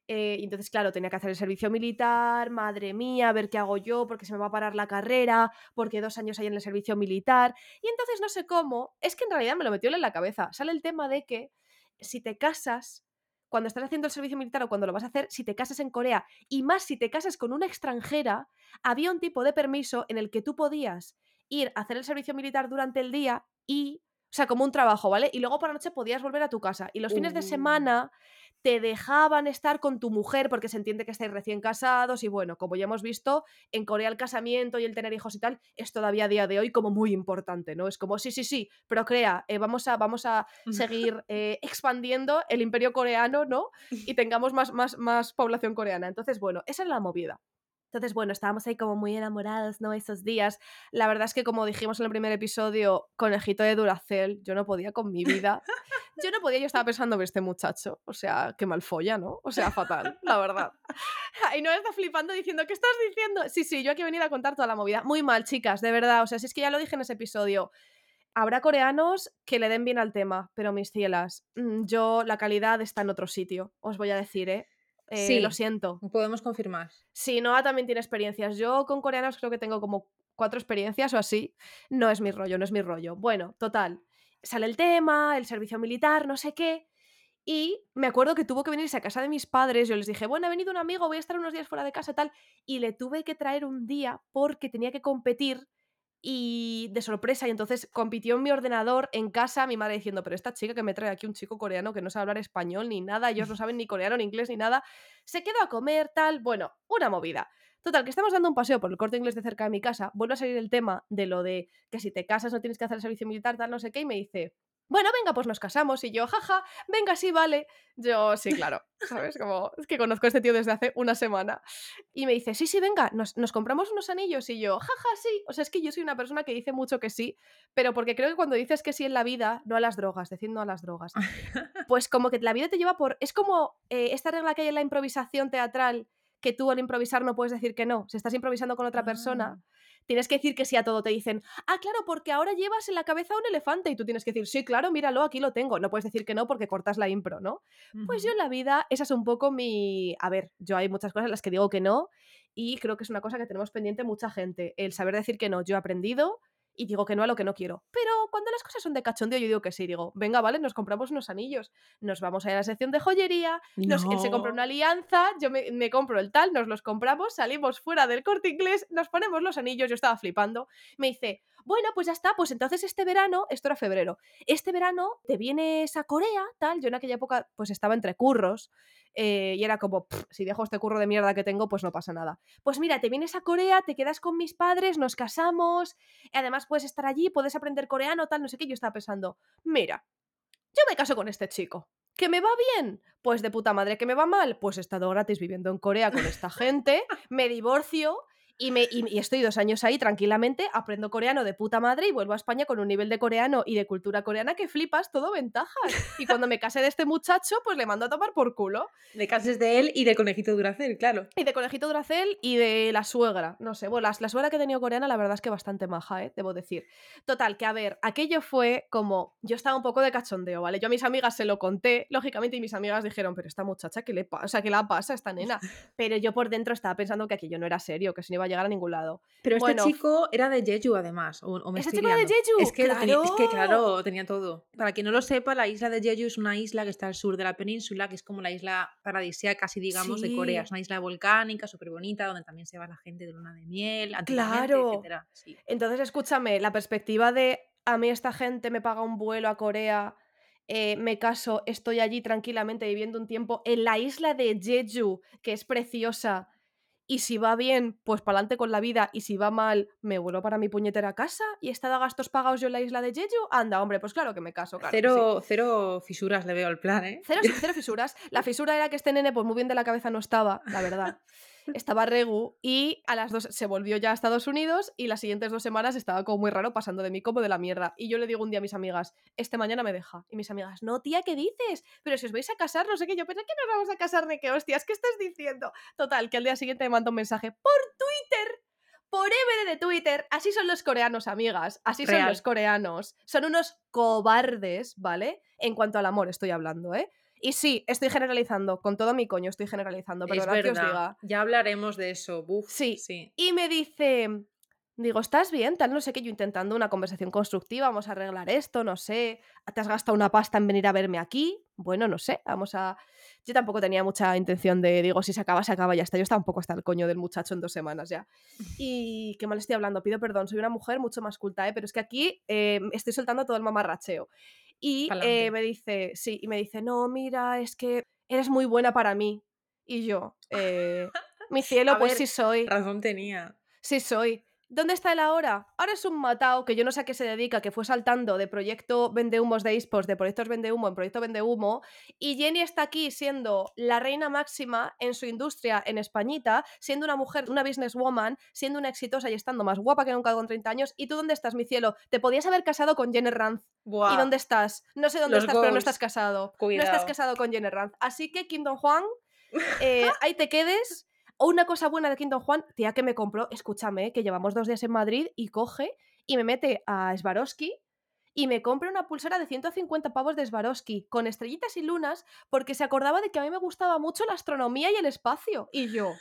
Eh, entonces, claro, tenía que hacer el servicio militar, madre mía, a ver qué hago yo, porque se me va a parar la carrera, porque dos años hay en el servicio militar. Y entonces no sé cómo, es que en realidad me lo metió en la cabeza. Sale el tema de que si te casas, cuando estás haciendo el servicio militar o cuando lo vas a hacer, si te casas en Corea, y más si te casas con una extranjera, había un tipo de permiso en el que tú podías ir a hacer el servicio militar durante el día y, o sea, como un trabajo, ¿vale? Y luego por la noche podías volver a tu casa. Y los fines de semana te dejaban estar con tu mujer porque se entiende que estáis recién casados y bueno, como ya hemos visto, en Corea el casamiento y el tener hijos y tal es todavía a día de hoy como muy importante, ¿no? Es como, sí, sí, sí, procrea, eh, vamos, a, vamos a seguir eh, expandiendo el imperio coreano, ¿no? Y tengamos más, más, más población coreana. Entonces, bueno, esa es la movida. Entonces, bueno, estábamos ahí como muy enamorados, ¿no? Esos días. La verdad es que, como dijimos en el primer episodio, conejito de Duracel, yo no podía con mi vida. Yo no podía, yo estaba pensando que este muchacho, o sea, qué mal folla, ¿no? O sea, fatal, la verdad. Y no está flipando diciendo, ¿qué estás diciendo? Sí, sí, yo aquí he venido a contar toda la movida. Muy mal, chicas, de verdad. O sea, si es que ya lo dije en ese episodio. Habrá coreanos que le den bien al tema, pero mis cielas, mm, yo la calidad está en otro sitio, os voy a decir, ¿eh? Eh, sí, lo siento. Podemos confirmar. Sí, Noah también tiene experiencias. Yo con coreanos creo que tengo como cuatro experiencias o así. No es mi rollo, no es mi rollo. Bueno, total. Sale el tema, el servicio militar, no sé qué. Y me acuerdo que tuvo que venirse a casa de mis padres. Yo les dije, bueno, ha venido un amigo, voy a estar unos días fuera de casa, tal. Y le tuve que traer un día porque tenía que competir y de sorpresa, y entonces compitió en mi ordenador en casa, mi madre diciendo, pero esta chica que me trae aquí un chico coreano que no sabe hablar español ni nada, ellos no saben ni coreano, ni inglés, ni nada, se quedó a comer, tal, bueno, una movida. Total, que estamos dando un paseo por el corte inglés de cerca de mi casa, vuelve a salir el tema de lo de que si te casas no tienes que hacer el servicio militar, tal, no sé qué, y me dice, bueno, venga, pues nos casamos. Y yo, jaja, venga, sí, vale. Yo, sí, claro, ¿sabes? Como, es que conozco a este tío desde hace una semana. Y me dice, sí, sí, venga, nos, compramos unos anillos. Y yo, jaja, sí. O sea, es que yo soy una persona que dice mucho que sí, pero porque creo que cuando dices que sí en la vida, no a las drogas, decir no a las drogas, pues como que la vida te lleva por. Es como eh, esta regla que hay en la improvisación teatral, que tú al improvisar no puedes decir que no. Si estás improvisando con otra persona ah tienes que decir que sí a todo. Te dicen, ah, claro, porque ahora llevas en la cabeza un elefante y tú tienes que decir, sí, claro, míralo, aquí lo tengo. No puedes decir que no porque cortas la impro, ¿no? Pues yo en la vida, esa es un poco mi... A ver, yo hay muchas cosas en las que digo que no y creo que es una cosa que tenemos pendiente mucha gente. El saber decir que no. Yo he aprendido y digo que no a lo que no quiero. Pero cuando las cosas son de cachondeo, yo digo que sí. Digo, venga, vale, nos compramos unos anillos, nos vamos a ir a la sección de joyería, nos, él se compra una alianza, yo me, me, compro el tal, nos los compramos, salimos fuera del corte inglés, nos ponemos los anillos, yo estaba flipando. Me dice, bueno, pues ya está, pues entonces este verano, esto era febrero, este verano te vienes a Corea, tal, yo en aquella época pues estaba entre curros, eh, y era como, si dejo este curro de mierda que tengo, pues no pasa nada. Pues mira, te vienes a Corea, te quedas con mis padres, nos casamos, y además puedes estar allí, puedes aprender coreano, tal, no sé qué. Yo estaba pensando, mira, yo me caso con este chico. ¿Que me va bien? Pues de puta madre. ¿Que me va mal? Pues he estado gratis viviendo en Corea con esta gente, me divorcio Y, me, y, y estoy dos años ahí tranquilamente, aprendo coreano de puta madre y vuelvo a España con un nivel de coreano y de cultura coreana que flipas, todo ventajas. Y cuando me casé de este muchacho, pues le mando a tomar por culo. De cases de él y de conejito Duracel, claro. Y de conejito Duracel y de la suegra. No sé, bueno, la, la suegra que he tenido coreana, la verdad es que bastante maja, ¿eh? debo decir. Total, que a ver, aquello fue como. Yo estaba un poco de cachondeo, ¿vale? Yo a mis amigas se lo conté, lógicamente, y mis amigas dijeron, pero esta muchacha, ¿qué le pasa? ¿Qué la pasa a esta nena? Pero yo por dentro estaba pensando que aquello no era serio, que se no iba a llegar a ningún lado. Pero este Bueno, chico era de Jeju, además. O, o me ¿Este estoy chico era de. Jeju? Es que, lo tenía- es que, ¡Claro! tenía todo. Para quien no lo sepa, la isla de Jeju es una isla que está al sur de la península, que es como la isla paradisíaca, casi digamos, de Corea. Es una isla volcánica, súper bonita, donde también se va la gente de luna de miel, Claro. etcétera. Sí. Entonces, escúchame, la perspectiva de a mí esta gente me paga un vuelo a Corea, eh, me caso, estoy allí tranquilamente viviendo un tiempo en la isla de Jeju, que es preciosa, y si va bien, pues para adelante con la vida, y si va mal, me vuelvo para mi puñetera casa y he estado a gastos pagados yo en la isla de Jeju. Anda, hombre, pues claro que me caso, claro. sí. Cero, cero fisuras le veo al plan, ¿eh? Cero, cero fisuras. La fisura era que este nene, pues muy bien de la cabeza no estaba, la verdad. Estaba Regu y a las dos se volvió ya a Estados Unidos y las siguientes dos semanas estaba como muy raro pasando de mí como de la mierda. Y yo le digo un día a mis amigas, este mañana me deja. Y mis amigas, no, tía, ¿qué dices? Pero si os vais a casar, no sé qué. Yo pensé que nos vamos a casar de qué hostias, ¿qué estás diciendo? Total, que al día siguiente me manda un mensaje por Twitter. Por EBD de Twitter, así son los coreanos, amigas. Así son los coreanos. Son unos cobardes, ¿vale? En cuanto al amor estoy hablando, ¿eh? Y sí, estoy generalizando, con todo mi coño estoy generalizando, pero es que os diga. Ya hablaremos de eso. Buf, Sí. sí. Y me dice, digo, ¿estás bien? Tal, no sé qué, yo intentando una conversación constructiva, vamos a arreglar esto, no sé, ¿te has gastado una pasta en venir a verme aquí? Bueno, no sé, vamos a... Yo tampoco tenía mucha intención de, digo, si se acaba, se acaba, ya está. Yo estaba un poco hasta el coño del muchacho en dos semanas ya. Y qué mal estoy hablando, pido perdón, soy una mujer mucho más culta, ¿eh? pero es que aquí eh, estoy soltando todo el mamarracheo. Y eh, me dice, sí, y me dice, no, mira, es que eres muy buena para mí. Y yo, eh, mi cielo, A pues ver, sí soy. Razón tenía. Sí soy. ¿Dónde está él ahora? Ahora es un matao que yo no sé a qué se dedica, que fue saltando de proyecto vendehumos de esports, de proyectos vendehumo en proyecto vendehumo, y Jenny está aquí siendo la reina máxima en su industria en Españita, siendo una mujer, una businesswoman, siendo una exitosa y estando más guapa que nunca con 30 años. ¿Y tú dónde estás, mi cielo? Te podías haber casado con Jenny Ranz. ¿Y dónde estás? No sé dónde Los estás, pero no estás casado. No Cuidado. estás casado con Jenny Ranz. Así que, Kingdom Juan, eh, ahí te quedes. O una cosa buena de Kingdom Juan, tía que me compró, escúchame, que llevamos dos días en Madrid y coge y me mete a Swarovski y me compra una pulsera de 150 pavos de Swarovski con estrellitas y lunas porque se acordaba de que a mí me gustaba mucho la astronomía y el espacio. Y yo...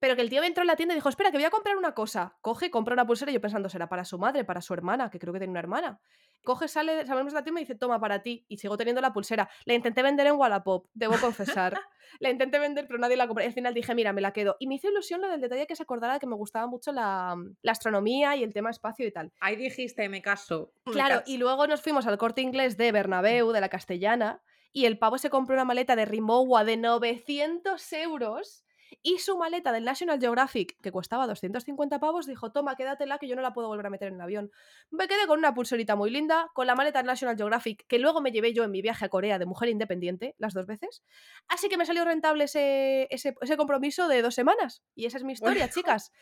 Pero que el tío entró en la tienda y dijo, espera, que voy a comprar una cosa. Coge, compra una pulsera y yo pensando, será para su madre, para su hermana, que creo que tiene una hermana. Coge, sale, salimos de la tienda y me dice, toma, para ti. Y sigo teniendo la pulsera. La intenté vender en Wallapop, debo confesar. la intenté vender, pero nadie la compró. Y al final dije, mira, me la quedo. Y me hizo ilusión lo del detalle que se acordara de que me gustaba mucho la, la astronomía y el tema espacio y tal. Ahí dijiste, me caso. me Claro, caso. y luego nos fuimos al corte inglés de Bernabéu, de la Castellana, y el pavo se compró una maleta de Rimowa de 900 euros. Y su maleta del National Geographic, que costaba 250 pavos, dijo, toma, quédatela que yo no la puedo volver a meter en el avión. Me quedé con una pulserita muy linda, con la maleta del National Geographic, que luego me llevé yo en mi viaje a Corea de mujer independiente, las dos veces. Así que me salió rentable ese, ese, ese compromiso de dos semanas. Y esa es mi historia, chicas.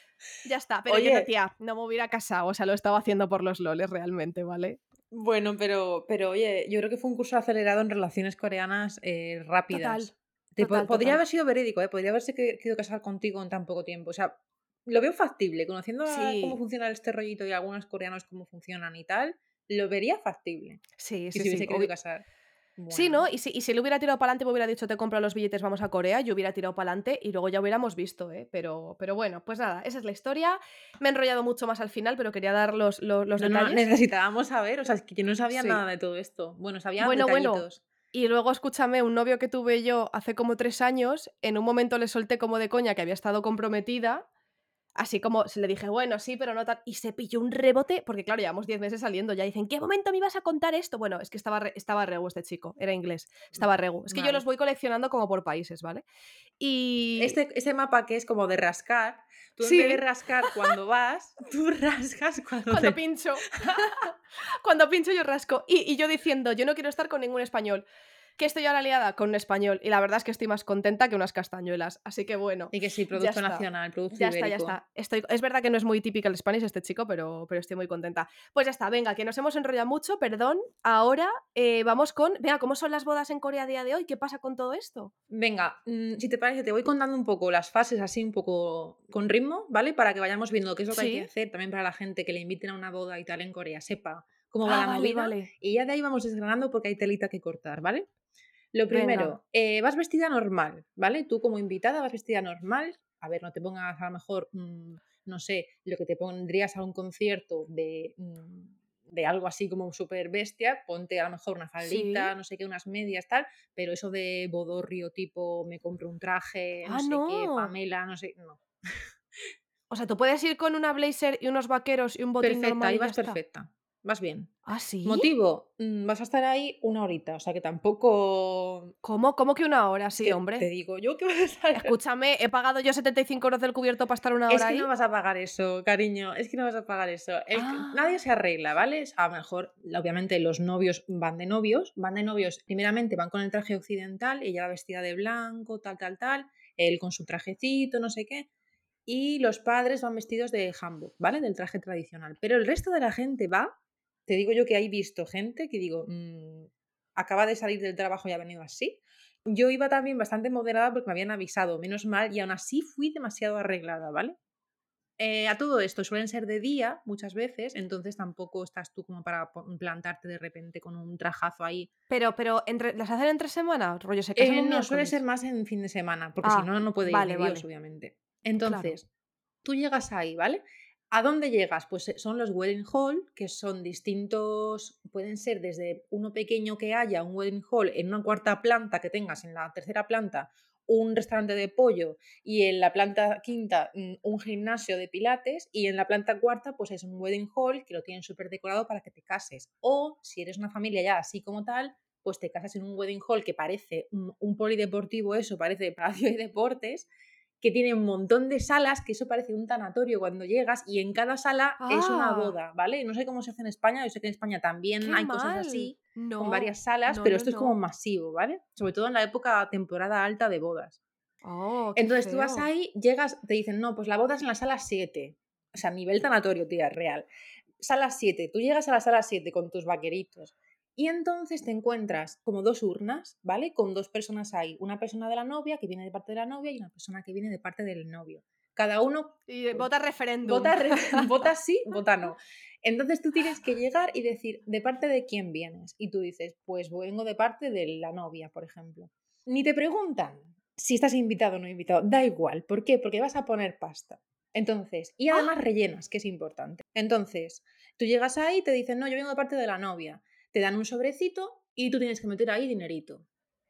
Ya está. Pero yo no, tía, no me hubiera casado, o sea, lo estaba haciendo por los loles realmente, ¿vale? Bueno, pero, pero oye, yo creo que fue un curso acelerado en relaciones coreanas eh, rápidas. Total. Te po- total, podría total. haber sido verídico, ¿eh? podría haberse que- querido casar contigo en tan poco tiempo. O sea, lo veo factible. Conociendo Sí. cómo funciona este rollito y algunos coreanos cómo funcionan y tal, lo vería factible. Sí, Y sí, si hubiese sí. querido obvi- casar. Sí, Bueno. ¿no? Y si, y si le hubiera tirado para adelante, me hubiera dicho, te compro los billetes, vamos a Corea, yo hubiera tirado para adelante y luego ya hubiéramos visto, ¿eh? Pero, pero bueno, pues nada, esa es la historia. Me he enrollado mucho más al final, pero quería dar los, los, los No, no, detalles. necesitábamos saber, o sea, es que yo no sabía Sí. nada de todo esto. Bueno, sabía Bueno, bueno. Y luego, escúchame, un novio que tuve yo hace como tres años, en un momento le solté como de coña que había estado comprometida. Así como se le dije, bueno, sí, pero no tan. Y se pilló un rebote, porque claro, llevamos 10 meses saliendo. Ya dicen, ¿qué momento me ibas a contar esto? Bueno, es que estaba, re- estaba Regu este chico, era inglés. Estaba Regu. Es que yo los voy coleccionando como por países, ¿vale? Y. Este, este mapa que es como de rascar, tú en Sí. vez de rascar cuando vas, tú rascas cuando, Cuando te... pincho. Cuando pincho yo rasco. Y, y yo diciendo, yo no quiero estar con ningún español. Que estoy ahora liada con un español y la verdad es que estoy más contenta que unas castañuelas. Así que bueno. Y que sí, producto nacional, producto Ya está, ya está. Estoy, es verdad que no es muy típica el Spanish este chico, pero, pero estoy muy contenta. Pues ya está, venga, que nos hemos enrollado mucho, perdón. Ahora eh, vamos con. Venga, ¿cómo son las bodas en Corea a día de hoy? ¿Qué pasa con todo esto? Venga, mm, si te parece, te voy contando un poco las fases así, un poco con ritmo, ¿vale? Para que vayamos viendo qué es lo que hay que hacer también para la gente que le inviten a una boda y tal en Corea, sepa cómo va Ah, la vale, movida. vale. Y ya de ahí vamos desgranando porque hay telita que cortar, ¿vale? Lo primero, eh, vas vestida normal, ¿vale? Tú como invitada vas vestida normal. A ver, no te pongas a lo mejor, mm, no sé, lo que te pondrías a un concierto de, mm, de algo así como súper bestia. Ponte a lo mejor una faldita, Sí. no sé qué, unas medias, tal. Pero eso de bodorrio tipo, me compro un traje, no Ah, sé qué, no. Pamela, no sé, no. O sea, tú puedes ir con una blazer y unos vaqueros y un botín Perfecta, normal ahí y perfecta. Vas bien. ¿Ah, sí? Motivo, mm, vas a estar ahí una horita, o sea que tampoco ¿Cómo? ¿Cómo que una hora? Sí, hombre. te digo yo que vas a estar Escúchame, he pagado yo 75 euros del cubierto para estar una hora Es que ahí. no vas a pagar eso, cariño, es que no vas a pagar eso. Que- Ah. Nadie se arregla, ¿vale? A lo mejor, obviamente, los novios van de novios, van de novios, primeramente van con el traje occidental, ella va vestida de blanco, tal, tal, tal, él con su trajecito, no sé qué, y los padres van vestidos de hanbok, ¿vale? Del traje tradicional. Pero el resto de la gente va, te digo yo que he visto gente que digo, mm, acaba de salir del trabajo y ha venido así. Yo iba también bastante moderada porque me habían avisado, menos mal, y aún así fui demasiado arreglada, ¿vale? Eh, a todo esto suelen ser de día muchas veces, entonces tampoco estás tú como para plantarte de repente con un trajazo ahí. Pero, pero, entre, ¿las hacen entre semana? Rollo, se casan Eh, no, suele ser más en fin de semana, porque Ah, si no, no puede vale, ir ni Dios, vale. obviamente. Entonces, tú llegas ahí, ¿vale? ¿A dónde llegas? Pues eh, son los wedding hall, que son distintos, pueden ser desde uno pequeño que haya, un wedding hall en una cuarta planta que tengas en la tercera planta, un restaurante de pollo y en la planta quinta mm, un gimnasio de pilates y en la planta cuarta pues es un wedding hall que lo tienen súper decorado para que te cases. O si eres una familia ya así como tal, pues te casas en un wedding hall que parece un, polideportivo, eso parece palacio de deportes, que tiene un montón de salas, que eso parece un tanatorio cuando llegas y en cada sala es una Ah. boda, ¿vale? No sé cómo se hace en España, yo sé que en España también ¡Qué hay cosas así, No, con varias salas, no, pero no, esto es como masivo, ¿vale? Sobre todo en la época, temporada alta de bodas. Oh, Entonces tú vas ahí, llegas, te dicen, no, pues la boda es en la sala 7. O sea, nivel tanatorio, tía, real. Sala 7. Tú llegas a la sala 7 con tus vaqueritos. Y entonces te encuentras como dos urnas, ¿vale? Con dos personas ahí. Una persona de la novia que viene de parte de la novia y una persona que viene de parte del novio. Cada uno Y eh, vota referéndum. vota, re- vota sí, vota no. Entonces tú tienes que llegar y decir, ¿de parte de quién vienes? Y tú dices, pues vengo de parte de la novia, por ejemplo. Ni te preguntan si estás invitado o no invitado, da igual. ¿Por qué? Porque vas a poner pasta. Entonces, y además rellenas, que es importante. Entonces, tú llegas ahí y te dicen, no, yo vengo de parte de la novia. Te dan un sobrecito y tú tienes que meter ahí dinerito.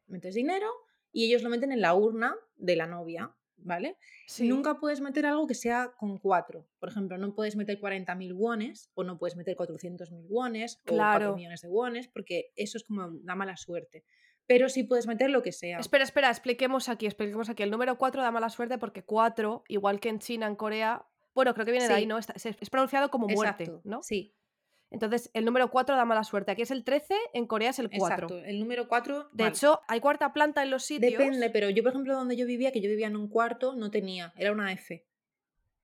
Metes dinero y ellos lo meten en la urna de la novia, ¿vale? Sí. Nunca puedes meter algo que sea con cuatro. Por ejemplo, no puedes meter 40.000 wones o no puedes meter 400.000 wones o 4 Claro. millones de wones porque eso es como una mala suerte. Pero sí puedes meter lo que sea. Espera, espera, expliquemos aquí, expliquemos aquí. El número 4 da mala suerte porque 4, igual que en China, en Corea, bueno, creo que viene de ahí. ¿no? Está- es, es pronunciado como muerte, Exacto, ¿no? Sí, Entonces, el número 4 da mala suerte. Aquí es el 13, en Corea es el 4. exacto. El número 4. De hecho, hay cuarta planta en los sitios. depende, pero yo, por ejemplo, donde yo vivía, que yo vivía en un cuarto, no tenía. Era una F.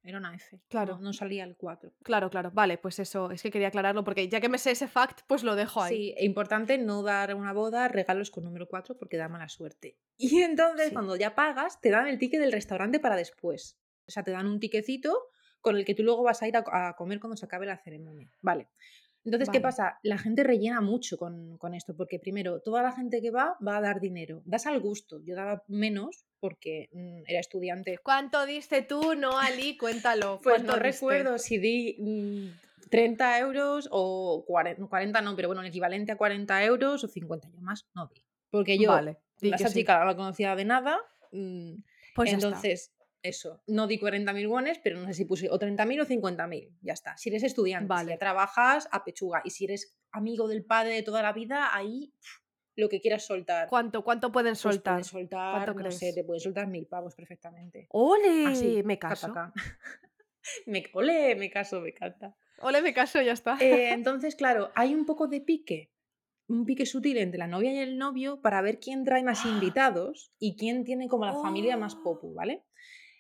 Era una F. Claro. No, no salía el 4. Claro, claro. Vale, pues eso, es que quería aclararlo porque ya que me sé ese fact, pues lo dejo ahí. Sí, e importante no dar una boda regalos con número 4 porque da mala suerte. Y entonces, Sí. cuando ya pagas, te dan el ticket del restaurante para después. O sea, te dan un tiquecito con el que tú luego vas a ir a, a comer cuando se acabe la ceremonia. Vale. Entonces, ¿qué pasa? La gente rellena mucho con, con esto, porque primero, toda la gente que va va a dar dinero. Das al gusto. Yo daba menos porque mm, era estudiante. ¿Cuánto diste tú, no, Ali? Cuéntalo. Pues ¿cuánto no diste? recuerdo si di mm, 30 euros o 40, 40 no, pero bueno, el equivalente a 40 euros o 50 yo más no di. Porque yo, Vale, esa sí. chica no la conocía de nada, mm, Pues entonces eso, no di 40.000 wones, pero no sé si puse o 30.000 o 50.000, ya está. Si eres estudiante, si Vale. ya trabajas, a pechuga. Y si eres amigo del padre de toda la vida, ahí lo que quieras soltar. ¿Cuánto, cuánto pueden Pues soltar? puedes soltar, ¿Cuánto no sé, te pueden soltar mil pavos perfectamente. ¡Ole! Así, me ca, caso. ca, ca. me, ole, me caso, me encanta. Ole, me caso, ya está. Eh, entonces, claro, hay un poco de pique. un pique sutil entre la novia y el novio para ver quién trae más invitados y quién tiene como la familia más popu, ¡Oh! ¿vale?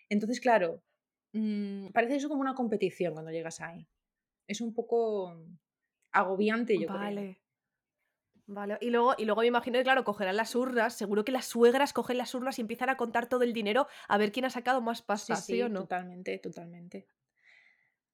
Entonces, claro, mm, parece eso como una competición cuando llegas ahí. Es un poco agobiante, yo creo. Vale. Vale, y luego, y luego me imagino que, claro, cogerán las urnas, seguro que las suegras cogen las urnas y empiezan a contar todo el dinero a ver quién ha sacado más pasta, ¿sí o sí, no? totalmente, totalmente.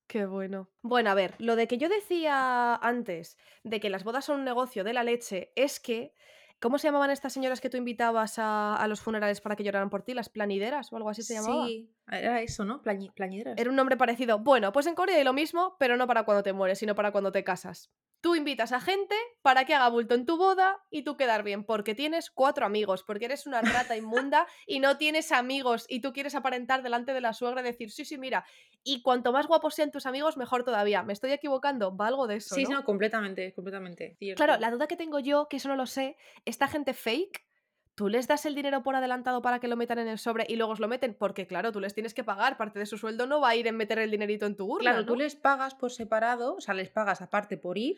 Qué bueno. Bueno, a ver, lo de que yo decía antes, de que las bodas son un negocio de la leche, es que, ¿cómo se llamaban estas señoras que tú invitabas a, a los funerales para que lloraran por ti? ¿Las planideras o algo así se llamaba? Sí, era eso, ¿no? Plañideras. Era un nombre parecido. Bueno, pues en Corea hay lo mismo, pero no para cuando te mueres, sino para cuando te casas. Tú invitas a gente para que haga bulto en tu boda y tú quedar bien, porque tienes cuatro amigos, porque eres una rata inmunda y no tienes amigos y tú quieres aparentar delante de la suegra y decir, sí, sí, mira, y cuanto más guapos sean tus amigos, mejor todavía. ¿Me estoy equivocando? Va algo de eso, Sí, ¿no? no, completamente, completamente. Claro, la duda que tengo yo, que eso no lo sé, esta gente fake, ¿tú les das el dinero por adelantado para que lo metan en el sobre y luego os lo meten? Porque claro, tú les tienes que pagar, parte de su sueldo no va a ir en meter el dinerito en tu urna, Claro, tú les pagas por separado, o sea, les pagas aparte por ir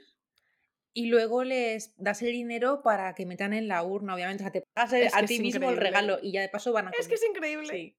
y luego les das el dinero para que metan en la urna, obviamente. O sea, te pagas Es a ti es mismo el regalo y ya de paso van a Es comer. que es increíble. Sí.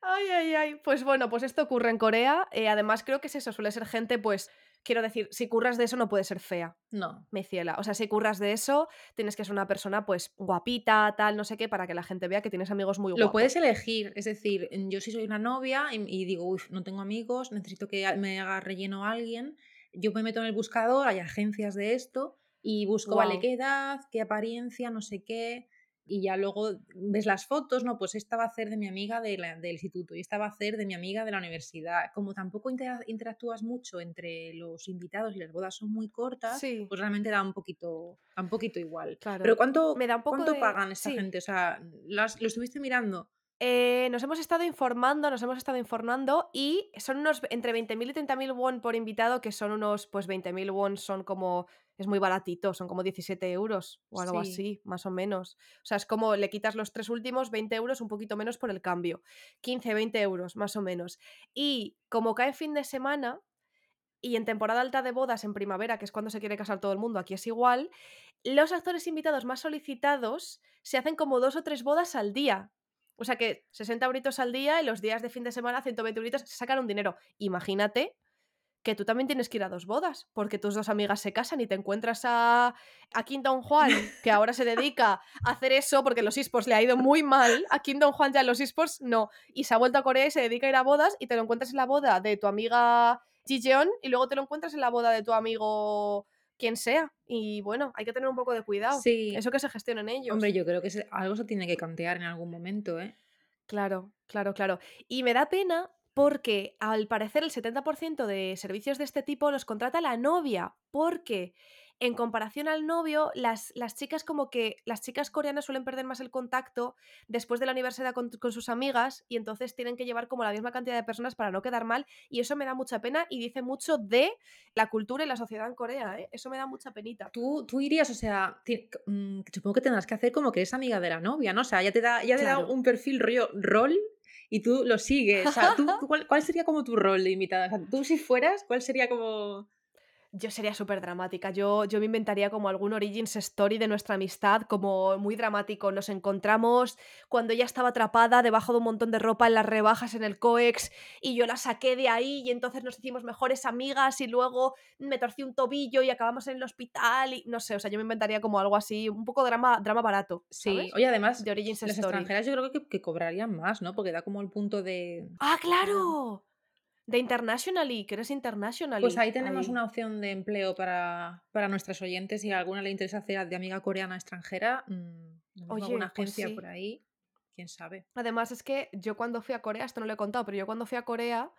Ay, ay, ay. Pues bueno, pues esto ocurre en Corea. eh, además, creo que es eso, suele ser gente, pues, quiero decir, si curras de eso no puede ser fea, No. me ciela. O sea, si curras de eso, tienes que ser una persona, pues, guapita, tal, no sé qué, para que la gente vea que tienes amigos muy Lo puedes guapos. elegir, es decir, yo si soy una novia y, y digo, uy, no tengo amigos, necesito que a- me haga relleno alguien, yo me meto en el buscador, hay agencias de esto y busco, vale, qué edad, qué apariencia, no sé qué, y ya luego ves las fotos, no, pues esta va a ser de mi amiga de la- del instituto y esta va a ser de mi amiga de la universidad. Como tampoco intera- interactúas mucho entre los invitados y las bodas son muy cortas, Sí, pues realmente da un poquito, da un poquito igual. Pero claro. ¿cuánto, Me da un poco cuánto de... pagan esta Sí. gente? O sea, ¿las- ¿lo estuviste mirando? Eh, nos hemos estado informando, nos hemos estado informando y son unos entre 20.000 y 30.000 won por invitado, que son unos, pues 20.000 won son como, es muy baratito, son como 17 euros o algo Sí. así, más o menos. O sea, es como le quitas los tres últimos, 20 euros, un poquito menos por el cambio. 15, 20 euros, más o menos. Y como cae fin de semana y en temporada alta de bodas en primavera, que es cuando se quiere casar todo el mundo, aquí es igual, los actores invitados más solicitados se hacen como dos o tres bodas al día. O sea que 60 euritos al día y los días de fin de semana 120 euritos se sacan un dinero. Imagínate que tú también tienes que ir a dos bodas, porque tus dos amigas se casan y te encuentras a, a Kim Dong Juan, que ahora se dedica a hacer eso porque los esports le ha ido muy mal. A Kim Dong Juan ya en los esports no. Y se ha vuelto a Corea y se dedica a ir a bodas y te lo encuentras en la boda de tu amiga Ji Jeon y luego te lo encuentras en la boda de tu amigo quien sea. Y bueno, hay que tener un poco de cuidado. Sí. Eso que se gestionen ellos. Hombre, yo creo que algo se tiene que cantear en algún momento, ¿eh? Claro, claro, claro. Y me da pena porque al parecer el 70% de servicios de este tipo los contrata la novia, porque en comparación al novio, las, las chicas como que las chicas coreanas suelen perder más el contacto después de la universidad con, con sus amigas y entonces tienen que llevar como la misma cantidad de personas para no quedar mal y eso me da mucha pena y dice mucho de la cultura y la sociedad en Corea, ¿eh? Eso me da mucha penita. Tú, tú irías, o sea, mm, supongo que tendrás que hacer como que eres amiga de la novia, ¿no? O sea, ya te da, ya te da un perfil rollo rol y tú lo sigues. O sea, tú, tú ¿cuál, cuál sería como tu rol de invitada? O sea, tú si fueras, ¿cuál sería como...? Yo sería súper dramática. Yo, yo me inventaría como algún origins story de nuestra amistad, como muy dramático. Nos encontramos cuando ella estaba atrapada debajo de un montón de ropa en las rebajas en el COEX y yo la saqué de ahí y entonces nos hicimos mejores amigas y luego me torcí un tobillo y acabamos en el hospital y no sé, o sea, yo me inventaría como algo así, un poco drama, drama barato. Sí, oye, además, De origins las story. extranjeras yo creo que, que cobrarían más, ¿no? Porque da como el punto de... ¡Ah, claro! De Internationally, que eres Internationally. Pues ahí tenemos una opción de empleo para, para nuestras oyentes. Si a alguna le interesa hacer de amiga coreana extranjera, mm, tenemos Oye, alguna pues agencia sí. por ahí, quién sabe. Además es que yo cuando fui a Corea, esto no lo he contado, pero yo cuando fui a Corea,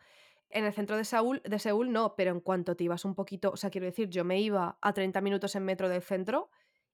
en el centro de Seúl, de Seúl no, pero en cuanto te ibas un poquito, o sea, quiero decir, yo me iba a 30 minutos en metro del centro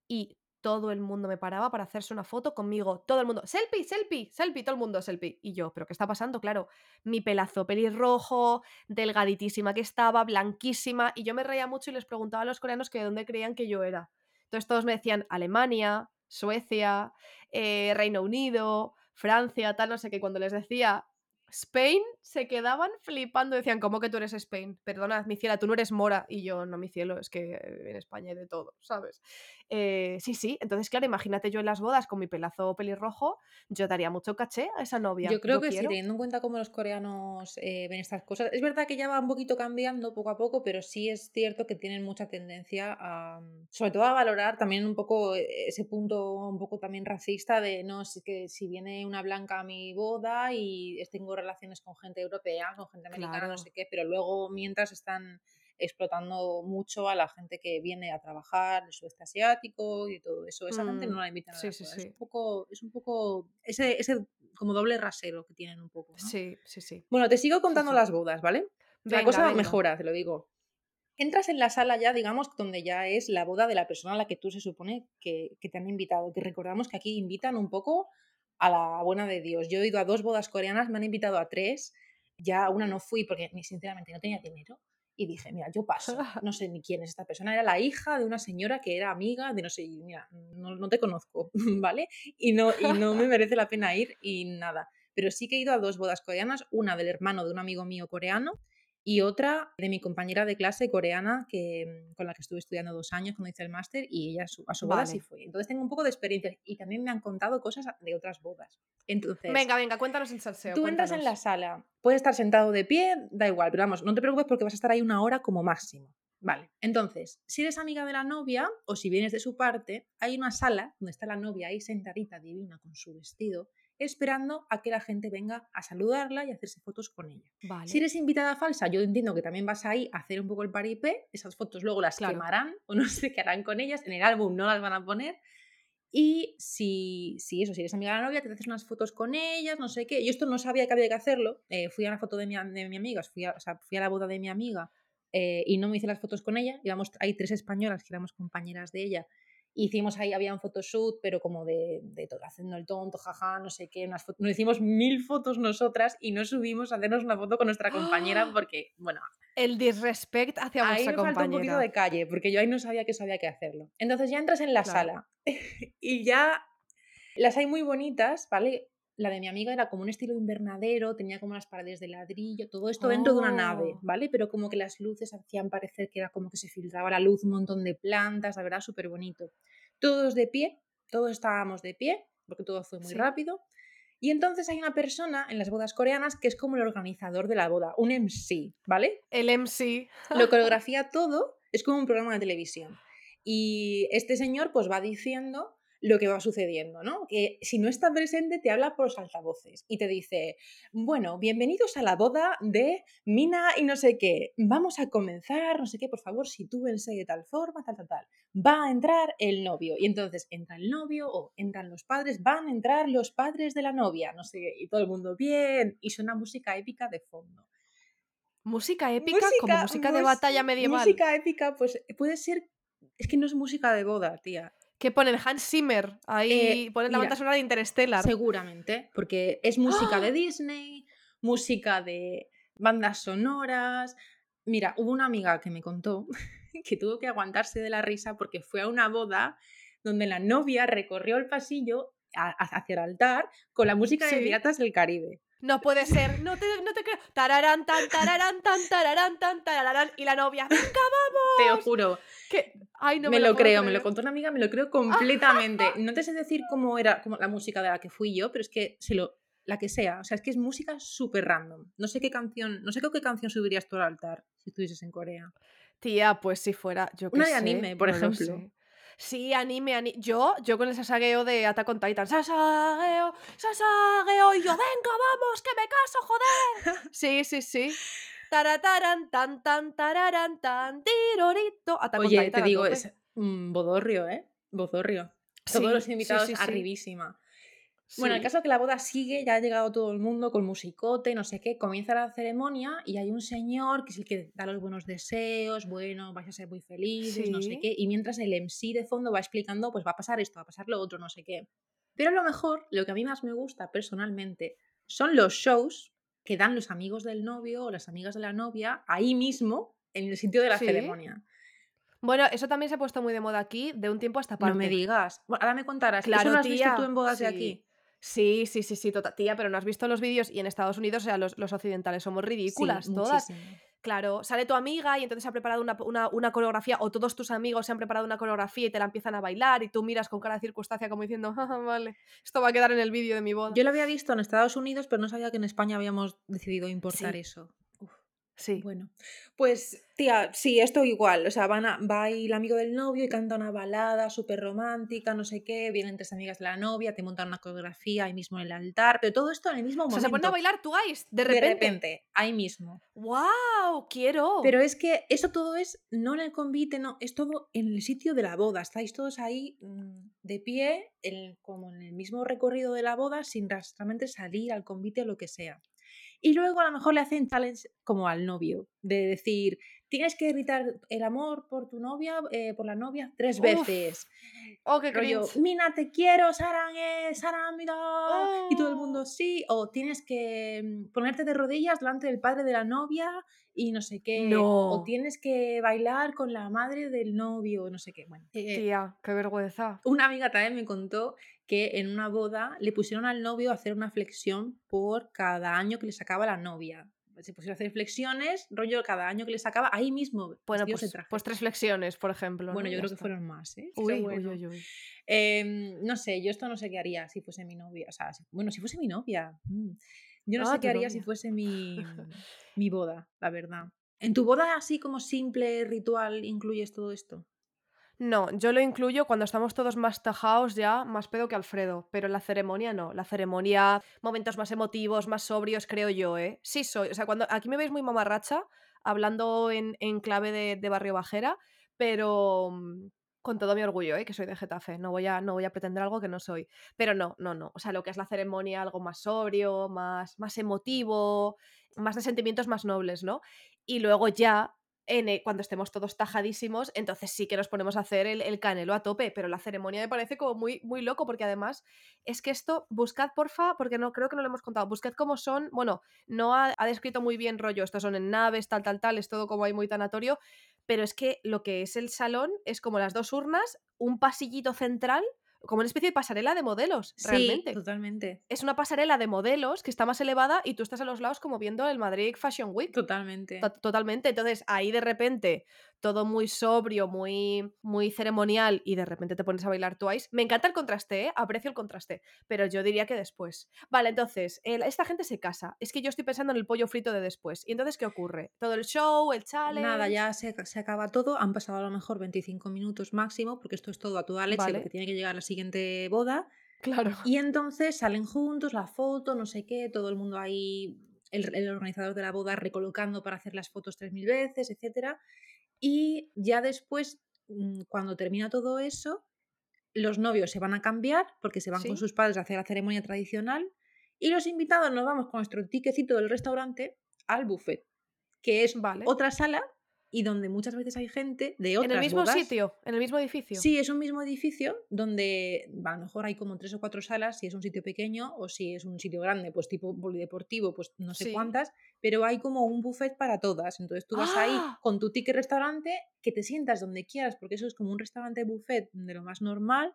y todo el mundo me paraba para hacerse una foto conmigo, todo el mundo, selfie, selfie, selfie, todo el mundo selfie. Y yo, ¿pero qué está pasando? Claro, mi pelazo pelirrojo, delgaditísima que estaba, blanquísima, y yo me reía mucho y les preguntaba a los coreanos que de dónde creían que yo era. Entonces todos me decían Alemania, Suecia, eh, Reino Unido, Francia, tal, no sé qué. Cuando les decía Spain, se quedaban flipando. Decían, ¿cómo que tú eres Spain? Perdona, mi ciela, tú no eres mora. Y yo, no, mi cielo, es que en España hay de todo, ¿sabes? Eh, sí, sí. Entonces, claro, imagínate yo en las bodas con mi pelazo pelirrojo, yo daría mucho caché a esa novia. Yo creo que sí, teniendo en cuenta cómo los coreanos eh, ven estas cosas. Es verdad que ya va un poquito cambiando poco a poco, pero sí es cierto que tienen mucha tendencia a, sobre todo a valorar también un poco eh, ese punto un poco también racista de, no, si, que si viene una blanca a mi boda y tengo relaciones con gente europea, con gente americana, no sé qué, pero luego mientras están explotando mucho a la gente que viene a trabajar del sudeste asiático y todo eso. Esa gente no mm, la invitan a sí, sí, sí. Es un poco, es un poco ese, ese como doble rasero que tienen un poco. Sí, sí, sí. Bueno, te sigo contando las bodas, ¿vale? la cosa mejora, te lo digo. Entras en la sala ya, digamos, donde ya es la boda de la persona a la que tú se supone que, que te han invitado. Que recordamos que aquí invitan un poco a la buena de Dios. Yo he ido a dos bodas coreanas, me han invitado a tres. Ya una no fui porque sinceramente no tenía dinero y dije, mira, yo paso, no sé ni quién es esta persona, era la hija de una señora que era amiga de no sé, mira, no, te conozco, ¿vale? Y no, y no me merece la pena ir y nada. Pero sí que he ido a dos bodas coreanas, una del hermano de un amigo mío coreano y otra de mi compañera de clase coreana que, mm, con la que estuve estudiando dos años cuando hice el máster y ella a su, boda sí fue. Entonces tengo un poco de experiencia y también me han contado cosas de otras bodas. Entonces, venga, venga, cuéntanos el salseo. Tú entras en la sala, puedes estar sentado de pie, da igual, pero vamos, no te preocupes porque vas a estar ahí una hora como máximo. Vale, entonces, si eres amiga de la novia o si vienes de su parte, hay una sala donde está la novia ahí sentadita divina con su vestido esperando a que la gente venga a saludarla y hacerse fotos con ella. Si eres invitada falsa, yo entiendo que también vas ahí a hacer un poco el paripé, esas fotos luego las quemarán o no sé qué harán con ellas, en el álbum no las van a poner. Y si, si eso, si eres amiga de la novia, te haces unas fotos con ellas, no sé qué. Yo esto no sabía que había que hacerlo. Eh, fui a una foto de mi, de mi amiga, fui a, o sea, fui a la boda de mi amiga eh, y no me hice las fotos con ella. Íbamos, hay tres españolas que éramos compañeras de ella Hicimos ahí, había un photoshoot, pero como de, de todo, haciendo el tonto, jaja, no sé qué. Unas nos hicimos mil fotos nosotras y no subimos a hacernos una foto con nuestra compañera porque, bueno. El disrespect hacia ahí vuestra compañera. un poquito de calle, porque yo ahí no sabía que sabía que hacerlo. Entonces ya entras en la sala y ya las hay muy bonitas, ¿vale? La de mi amiga era como un estilo invernadero, tenía como las paredes de ladrillo, todo esto dentro de una nave, oh. ¿vale? Pero como que las luces hacían parecer que era como que se filtraba la luz, un montón de plantas, la verdad, súper bonito. Todos de pie, todos estábamos de pie, porque todo fue muy rápido. Y entonces hay una persona en las bodas coreanas que es como el organizador de la boda, un MC, ¿vale? El MC. Lo coreografía todo, es como un programa de televisión. Y este señor pues va diciendo lo que va sucediendo, ¿no? Que si no está presente te habla por los altavoces y te dice, bueno, bienvenidos a la boda de Mina y no sé qué, vamos a comenzar, no sé qué, por favor, sitúense de tal forma, tal, tal, tal. Va a entrar el novio y entonces entra el novio o entran los padres, van a entrar los padres de la novia, no sé qué, y todo el mundo bien y suena música épica de fondo. Música épica como música de batalla medieval. Música épica, pues puede ser, es que no es música de boda, tía. Que ponen Hans Zimmer ahí, eh, ponen la banda sonora de Interstellar. Seguramente, porque es música de ¡Ah! Disney, música de bandas sonoras. Mira, hubo una amiga que me contó que tuvo que aguantarse de la risa porque fue a una boda donde la novia recorrió el pasillo hacia el altar con la música de Piratas del Caribe. No puede ser, no te, no te creo. Tararán, tan, tararán, tan, tararán, tan, tararán. Y la novia, ¡venga, vamos! Te lo juro. Ay, no me, me lo, creo, me lo contó una amiga, me lo creo completamente. No te sé decir cómo era como la música de la que fui yo, pero es que se lo, la que sea. O sea, es que es música súper random. No sé qué canción, no sé qué canción subirías tú al altar si estuvieses en Corea. Tía, pues si fuera, yo Una de anime, por ejemplo. Sí, anime, anime. Yo, yo con el sasageo de Attack on Titan. Sasageo, sasageo. Y yo, venga, vamos, que me caso, joder. Sí, sí, sí. Tarataran, tan, tan, tararan, tan, tirorito. Attack Oye, te digo, es un bodorrio, ¿eh? Bodorrio. Todos los invitados arribísima. Bueno, el caso es que la boda sigue, ya ha llegado todo el mundo con musicote, no sé qué, comienza la ceremonia y hay un señor que es el que da los buenos deseos, bueno, vais a ser muy felices, no sé qué, y mientras el MC de fondo va explicando, pues va a pasar esto, va a pasar lo otro, no sé qué. Pero a lo mejor, lo que a mí más me gusta personalmente, son los shows que dan los amigos del novio o las amigas de la novia ahí mismo, en el sitio de la ceremonia. Bueno, eso también se ha puesto muy de moda aquí de un tiempo hasta parte. No me digas. Bueno, ahora me contarás. Claro, ¿Eso lo has visto tú en bodas de aquí? Sí, sí, sí, sí, tota tía, pero no has visto los vídeos y en Estados Unidos, o sea, los los occidentales somos Sí, ridículas todas. muchísimo. Claro, sale tu amiga y entonces se ha preparado una una una coreografía, o todos tus amigos se han preparado una coreografía y te la empiezan a bailar, y tú miras con cara de circunstancia como diciendo: "Ja, ja, vale, esto va a quedar en el vídeo de mi boda". Yo lo había visto en Estados Unidos, pero no sabía que en España habíamos decidido importar Sí, eso. Sí. bueno. Pues, tía, sí, esto igual. O sea, van a- va ahí el amigo del novio y canta una balada súper romántica, no sé qué. Vienen tres amigas de la novia, te montan una coreografía ahí mismo en el altar, pero todo esto en el mismo O sea, se ponen a momento. bailar Twice, de De repente. repente, ahí mismo. ¡Guau! ¡Quiero! Pero es que eso todo es no en el convite, no, es todo en el sitio de la boda. Estáis todos ahí mm, de pie, en- como en el mismo recorrido de la boda, sin realmente salir al convite o lo que sea. Y luego a lo mejor le hacen challenge como al novio, de decir, tienes que gritar el amor por tu novia, eh, por la novia, tres Uf, veces. ¡Oh, qué Rollo! Mina, te quiero, Saran, eh, Saran, mira. Y todo el mundo ¡Oh! sí. O tienes que mm, ponerte de rodillas delante del padre de la novia y no sé qué. O tienes que bailar con la madre del novio, no sé qué. Bueno, eh, Tía, qué vergüenza. una amiga también me contó que en una boda le pusieron al novio a hacer una flexión por cada año que le sacaba la novia. Se pusieron a hacer flexiones, rollo cada año que le sacaba, ahí mismo, Bueno, pues pues 3 flexiones, por ejemplo, Bueno, ¿no? yo creo que fueron más, ¿eh? Uy, uy, bueno. uy, uy. Em, no sé, yo esto no sé qué haría si fuese mi novia. O sea, si- bueno, si fuese mi novia. mm, Yo no Ah, sé qué haría si fuese mi, mi boda, la verdad. ¿En tu boda así como simple, ritual, incluyes todo esto? No, yo lo incluyo cuando estamos todos más tajaos ya, más pedo que Alfredo, pero la ceremonia no. La ceremonia, momentos más emotivos, más sobrios, creo yo, ¿eh? Sí soy, o sea, cuando aquí me veis muy mamarracha, hablando en, en clave de, de barrio bajera, pero mm, con todo mi orgullo, ¿eh? Que soy de Getafe, no voy, a, no voy a pretender algo que no soy. Pero no, no, no, o sea, lo que es la ceremonia, algo más sobrio, más, más emotivo, más de sentimientos más nobles, ¿no? Y luego ya en, eh, cuando estemos todos tajadísimos, entonces sí que nos ponemos a hacer el, el canelo a tope, pero la ceremonia me parece como muy, muy loco, porque además es que esto, buscad porfa, porque no creo que no lo hemos contado, buscad cómo son, bueno, no ha, ha descrito muy bien rollo, estos son en naves, tal, tal, tal, es todo como ahí muy tanatorio, pero es que lo que es el salón es como las dos urnas, un pasillito central, como una especie de pasarela de modelos, Sí, realmente totalmente. es una pasarela de modelos que está más elevada y tú estás a los lados como viendo el Madrid Fashion Week. Totalmente. To- Totalmente. Entonces, ahí de repente, todo muy sobrio, muy, muy ceremonial, y de repente te pones a bailar Twice. Me encanta el contraste, ¿eh? Aprecio el contraste. Pero yo diría que después. Vale, entonces, el- esta gente se casa. Es que yo estoy pensando en el pollo frito de después. ¿Y entonces qué ocurre? Todo el show, el challenge. Nada, ya se, se acaba todo. Han pasado a lo mejor 25 minutos máximo, porque esto es todo a toda leche, Vale. porque tiene que llegar la siguiente boda. Claro. Y entonces salen juntos, la foto, no sé qué, todo el mundo ahí, el, el organizador de la boda recolocando para hacer las fotos 3.000 veces, etc. Y ya después, mm, cuando termina todo eso, los novios se van a cambiar porque se van con sus padres a hacer la ceremonia tradicional y los invitados nos vamos con nuestro tiquecito del restaurante al buffet, que es Vale. otra sala y donde muchas veces hay gente de En otras el mismo bodas. sitio, en el mismo edificio. Sí, es un mismo edificio donde a lo mejor hay como tres o cuatro salas, si es un sitio pequeño o si es un sitio grande, pues tipo polideportivo, pues no sé Sí. cuántas, pero hay como un buffet para todas. Entonces tú vas ahí ¡Ah! con tu ticket restaurante, que te sientas donde quieras, porque eso es como un restaurante buffet de lo más normal,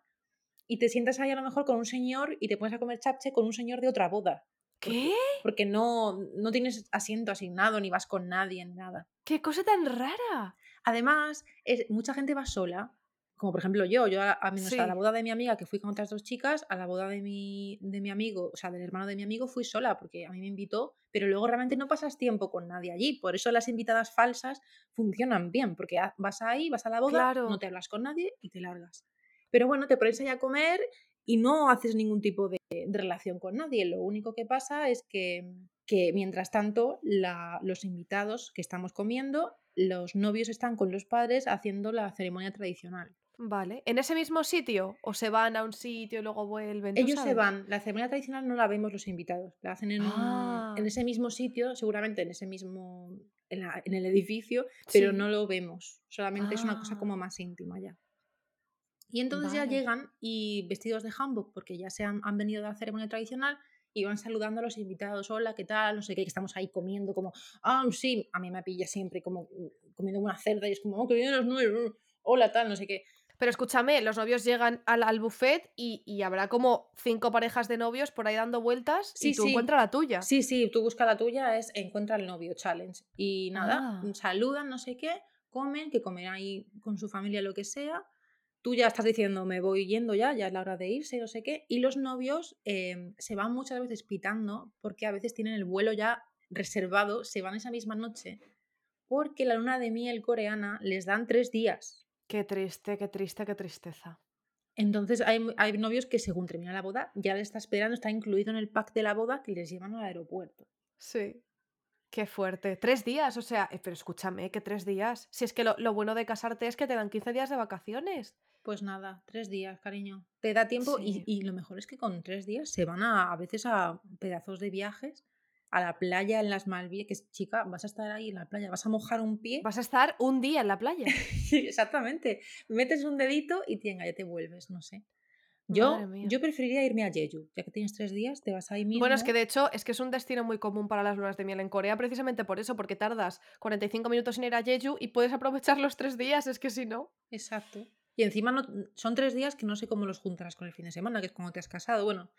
y te sientas ahí a lo mejor con un señor y te pones a comer chapche con un señor de otra boda. ¿Qué? Porque no, no tienes asiento asignado, ni vas con nadie, ni nada. ¿Qué cosa tan rara? Además, es, mucha gente va sola, como por ejemplo yo, yo a, a menos a la Sí. boda de mi amiga que fui con otras dos chicas, a la boda de mi, de mi amigo, o sea, del hermano de mi amigo, fui sola porque a mí me invitó, pero luego realmente no pasas tiempo con nadie allí, por eso las invitadas falsas funcionan bien, porque vas ahí, vas a la boda, Claro. no te hablas con nadie y te largas. Pero bueno, te pones ahí a comer y no haces ningún tipo de, de relación con nadie, lo único que pasa es que, que mientras tanto la- los invitados que estamos comiendo los novios están con los padres haciendo la ceremonia tradicional. Vale. ¿En ese mismo sitio? ¿O se van a un sitio y luego vuelven? ¿Tú Ellos se van, la ceremonia tradicional no la vemos los invitados, la hacen en, un- Ah. en ese mismo sitio, seguramente en ese mismo, en, la- en el edificio, pero Sí. no lo vemos, solamente es una cosa Ah. como más íntima ya. Y entonces ya Vale. llegan y vestidos de hanbok, porque ya se han, han venido de la ceremonia tradicional y van saludando a los invitados, hola, ¿qué tal? No sé qué, que estamos ahí comiendo como, ah, sí, a mí me pilla siempre como mm, comiendo una cerda y es como, oh, que vienen los nuevos, hola, tal, no sé qué. Pero escúchame, los novios llegan al, al buffet y, y habrá como cinco parejas de novios por ahí dando vueltas Sí, y tú sí. encuentras la tuya. Sí, sí, tú busca la tuya, es encuentra el novio challenge. Y nada, Ah. saludan, no sé qué, comen, que comen ahí con su familia lo que sea. Tú ya estás diciendo, me voy yendo ya, ya es la hora de irse, no sé qué. Y los novios eh, se van muchas veces pitando porque a veces tienen el vuelo ya reservado, se van esa misma noche. Porque la luna de miel coreana les dan tres días. Qué triste, qué triste, qué tristeza. Entonces hay, hay novios que según termina la boda ya les está esperando, está incluido en el pack de la boda que les llevan al aeropuerto. Sí. Qué fuerte. Tres días, o sea, eh, pero escúchame, que tres días. Si es que lo, lo bueno de casarte es que te dan 15 días de vacaciones. Pues nada, tres días, cariño. Te da tiempo y, Sí. y lo mejor es que con tres días se van a, a veces a pedazos de viajes, a la playa en las Malvinas, que es, chica, vas a estar ahí en la playa, vas a mojar un pie. Vas a estar un día en la playa. Exactamente. Metes un dedito y tenga, ya te vuelves, no sé. Yo, yo preferiría irme a Jeju, ya que tienes tres días, te vas ahí mismo. Bueno, es que de hecho es que es un destino muy común para las lunas de miel en Corea, precisamente por eso, porque tardas 45 minutos en ir a Jeju y puedes aprovechar los tres días, es que si no. Exacto. Y encima no, son tres días que no sé cómo los juntarás con el fin de semana, que es cuando te has casado. Bueno,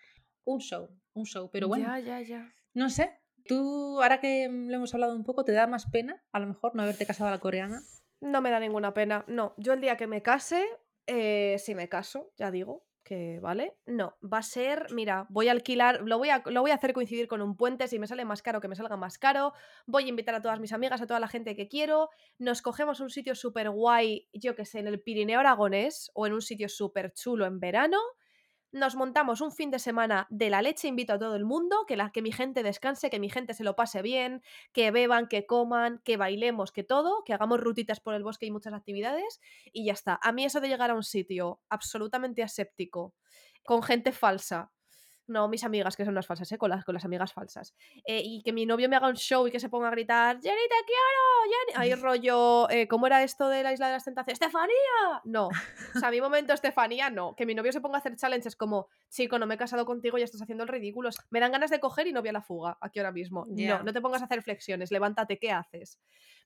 un show, un show. Pero bueno, Ya, ya, ya. no sé. Tú, ahora que mm, lo hemos hablado un poco, ¿te da más pena a lo mejor no haberte casado a la coreana? No me da ninguna pena. No, yo el día que me case, eh, si me caso, ya digo que vale. No, va a ser, mira, voy a alquilar, lo voy a, lo voy a hacer coincidir con un puente, si me sale más caro, que me salga más caro. Voy a invitar a todas mis amigas, a toda la gente que quiero. Nos cogemos un sitio súper guay, yo que sé, en el Pirineo Aragonés o en un sitio súper chulo en verano. Nos montamos un fin de semana de la leche, invito a todo el mundo, que, la, que mi gente descanse, que mi gente se lo pase bien, que beban, que coman, que bailemos, que todo, que hagamos rutitas por el bosque y muchas actividades y ya está. A mí eso de llegar a un sitio absolutamente aséptico, con gente falsa, no mis amigas que son las falsas, ¿eh? con, las, con las amigas falsas, eh, y que mi novio me haga un show y que se ponga a gritar, Jenny, te quiero, Jenny, ahí rollo, eh, ¿cómo era esto de la Isla de las Tentaciones? ¡Estefanía! No, o sea, a mi momento Estefanía no, que mi novio se ponga a hacer challenges como, chico, no me he casado contigo y estás haciendo el ridículo, me dan ganas de coger y no voy a la fuga aquí ahora mismo. No, no te pongas a hacer flexiones, levántate, ¿qué haces?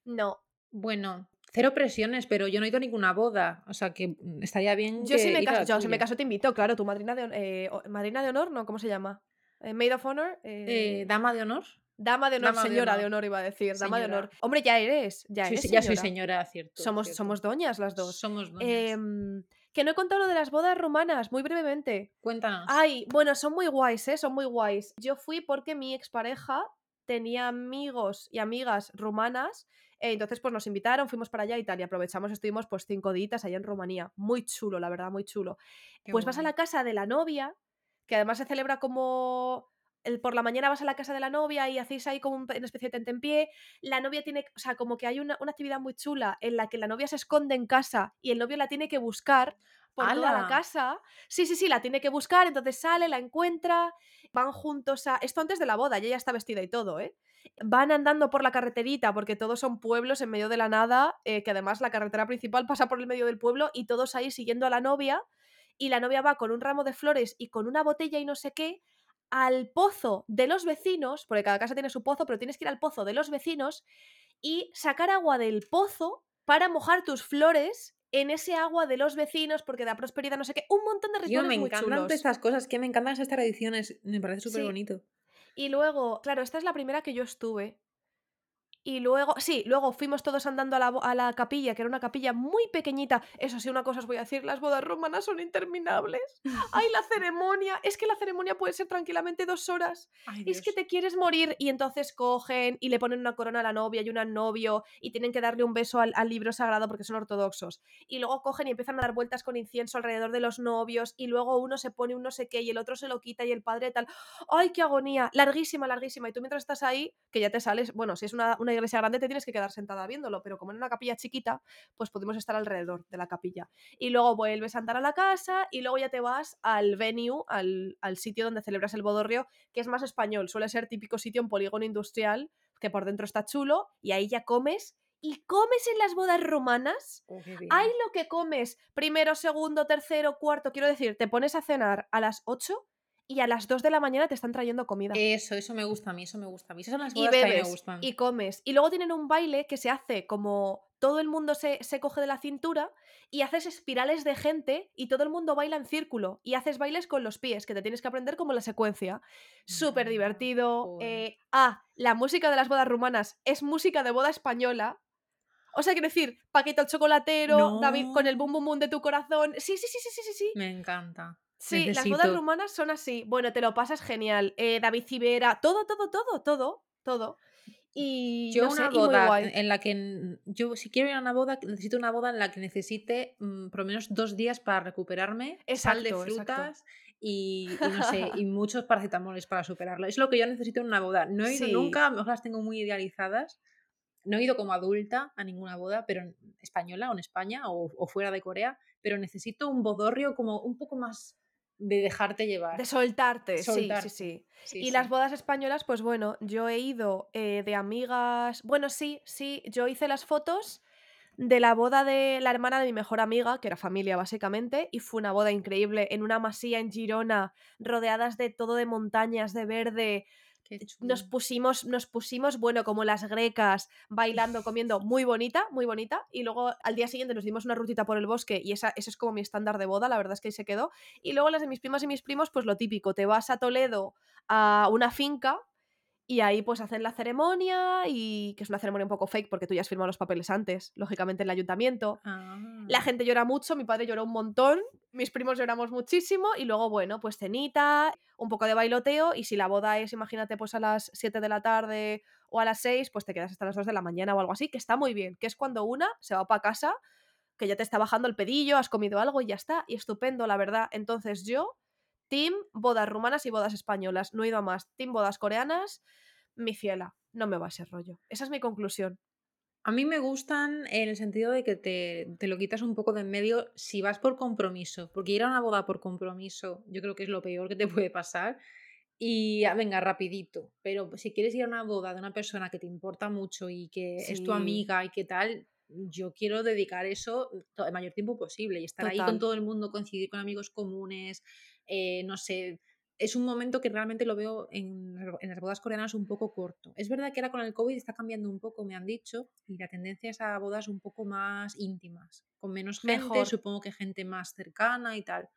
No, Bueno, cero presiones, pero yo no he ido a ninguna boda. O sea que estaría bien. Yo que si me caso, yo si me caso te invito, claro, tu madrina de, eh, madrina de honor, ¿no? ¿Cómo se llama? Eh, Maid of Honor. Eh, eh, Dama de honor. dama de honor, dama de señora de honor. honor. iba a decir, dama de honor. Hombre, ya eres, ya eres se- ya soy señora. cierto. Somos, cierto. somos doñas las dos. Somos doñas. Em, que no he contado lo de las bodas rumanas, muy brevemente. Cuéntanos. Ay, bueno, son muy guays, ¿eh? Son muy guays. Yo fui porque mi expareja tenía amigos y amigas rumanas, eh, entonces pues nos invitaron, fuimos para allá y tal, y aprovechamos, estuvimos pues cinco días allá en Rumanía. Muy chulo, la verdad, muy chulo. Qué Pues vas a la casa de la novia, que además se celebra como... El, por la mañana vas a la casa de la novia y hacéis ahí como una especie de tentempié. La novia tiene, o sea, como que hay una, una actividad muy chula en la que la novia se esconde en casa y el novio la tiene que buscar por toda la casa. Sí, sí, sí, la tiene que buscar, entonces sale, la encuentra, van juntos a... Esto antes de la boda, ella ya está vestida y todo, ¿eh? Van andando por la carreterita, porque todos son pueblos en medio de la nada, eh, que además la carretera principal pasa por el medio del pueblo y todos ahí siguiendo a la novia. Y la novia va con un ramo de flores y con una botella y no sé qué al pozo de los vecinos, porque cada casa tiene su pozo, pero tienes que ir al pozo de los vecinos y sacar agua del pozo para mojar tus flores en ese agua de los vecinos porque da prosperidad, no sé qué, un montón de rituales me muy encantan chulos. estas cosas, que me encantan esas tradiciones. Me parece súper Sí. bonito. Y luego, claro, esta es la primera que yo estuve. Y luego, sí, luego fuimos todos andando a la, a la capilla, que era una capilla muy pequeñita. Eso sí, una cosa os voy a decir, las bodas romanas son interminables. ¡Ay, la ceremonia! Es que la ceremonia puede ser tranquilamente dos horas. Ay, Es que te quieres morir y entonces cogen y le ponen una corona a la novia y una al novio y tienen que darle un beso al, al libro sagrado porque son ortodoxos. Y luego cogen y empiezan a dar vueltas con incienso alrededor de los novios y luego uno se pone un no sé qué y el otro se lo quita y el padre tal. ¡Ay, qué agonía! Larguísima, larguísima. Y tú mientras estás ahí, que ya te sales, bueno, si es una, una iglesia grande te tienes que quedar sentada viéndolo, pero como en una capilla chiquita, pues podemos estar alrededor de la capilla. Y luego vuelves a andar a la casa y luego ya te vas al venue, al, al sitio donde celebras el bodorrio, que es más español, suele ser típico sitio en polígono industrial, que por dentro está chulo, y ahí ya comes. Y comes en las bodas romanas. Oh. Hay lo que comes primero, segundo, tercero, cuarto. Quiero decir, te pones a cenar a las 8 y a las 2 de la mañana te están trayendo comida. Eso, eso me gusta a mí, eso me gusta a mí. Esas son las y bodas que a mí me bebes gustan. y comes. Y luego tienen un baile que se hace como todo el mundo se, se coge de la cintura y haces espirales de gente y todo el mundo baila en círculo y haces bailes con los pies, que te tienes que aprender como la secuencia. Súper encanta, divertido. eh, ah, la música de las bodas rumanas es música de boda española. O sea, quiero decir, Paquito el chocolatero, David con el bum bum bum de tu corazón. Sí, sí, sí, sí, sí, sí, sí. Me encanta. Sí, las bodas rumanas son así. Bueno, te lo pasas genial. Eh, David Civera, todo, todo, todo, todo, todo. Y Yo no una boda en la que yo si quiero ir a una boda necesito una boda en la que necesite mm, por lo menos dos días para recuperarme, sal de Exacto, exacto. frutas y, y no sé y muchos paracetamoles para superarlo. Es lo que yo necesito en una boda. No he ido Sí. nunca, a lo mejor las tengo muy idealizadas. No he ido como adulta a ninguna boda, pero en- española o en España o, o fuera de Corea, pero necesito un bodorrio como un poco más de dejarte llevar. De soltarte, sí, sí, Soltarte. sí. Sí, Y sí. las bodas españolas, pues bueno, yo he ido eh, de amigas. Bueno, sí, sí, yo hice las fotos de la boda de la hermana de mi mejor amiga, que era familia básicamente, y fue una boda increíble en una masía en Girona, rodeadas de todo de montañas, de verde. Nos pusimos, nos pusimos, bueno, como las grecas, bailando, comiendo, muy bonita, muy bonita. Y luego al día siguiente nos dimos una rutita por el bosque y esa, ese es como mi estándar de boda, la verdad es que ahí se quedó. Y luego las de mis primas y mis primos, pues lo típico, te vas a Toledo a una finca y ahí pues hacen la ceremonia y que es una ceremonia un poco fake porque tú ya has firmado los papeles antes, lógicamente en el ayuntamiento. La Ah. gente llora mucho, mi padre lloró un montón, mis primos lloramos muchísimo y luego, bueno, pues cenita, un poco de bailoteo y si la boda es, imagínate, pues a las 7 de la tarde o a las 6, pues te quedas hasta las 2 de la mañana o algo así, que está muy bien, que es cuando una se va para casa, que ya te está bajando el pedillo, has comido algo y ya está, y estupendo, la verdad. Entonces yo, team bodas rumanas y bodas españolas, no he ido a más, team bodas coreanas, mi ciela, no me va ese rollo. Esa es mi conclusión. A mí me gustan en el sentido de que te, te lo quitas un poco de en medio si vas por compromiso, porque ir a una boda por compromiso yo creo que es lo peor que te puede pasar. Y ah, venga, rapidito, pero si quieres ir a una boda de una persona que te importa mucho y que es tu amiga y que tal, yo quiero dedicar eso el mayor tiempo posible y estar ahí con Total. todo el mundo, coincidir con amigos comunes, eh, no sé. Es un momento que realmente lo veo en, en las bodas coreanas un poco corto. Es verdad que ahora con el COVID está cambiando un poco, me han dicho, y la tendencia es a bodas un poco más íntimas, con menos gente, Mejor. supongo que gente más cercana y tal.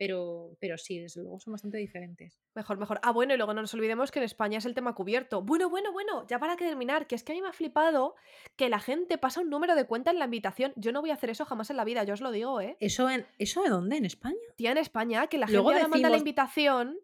Pero, pero sí, desde luego son bastante diferentes. Mejor, mejor. Ah, bueno, y luego no nos olvidemos que en España es el tema cubierto. Bueno, bueno, bueno, ya para que terminar, que es que a mí me ha flipado que la gente pasa un número de cuenta en la invitación. Yo no voy a hacer eso jamás en la vida, yo os lo digo, ¿eh? ¿Eso, en, ¿eso de dónde? ¿En España? Tía, en España, que la Luego gente ahora manda la decimos- invitación,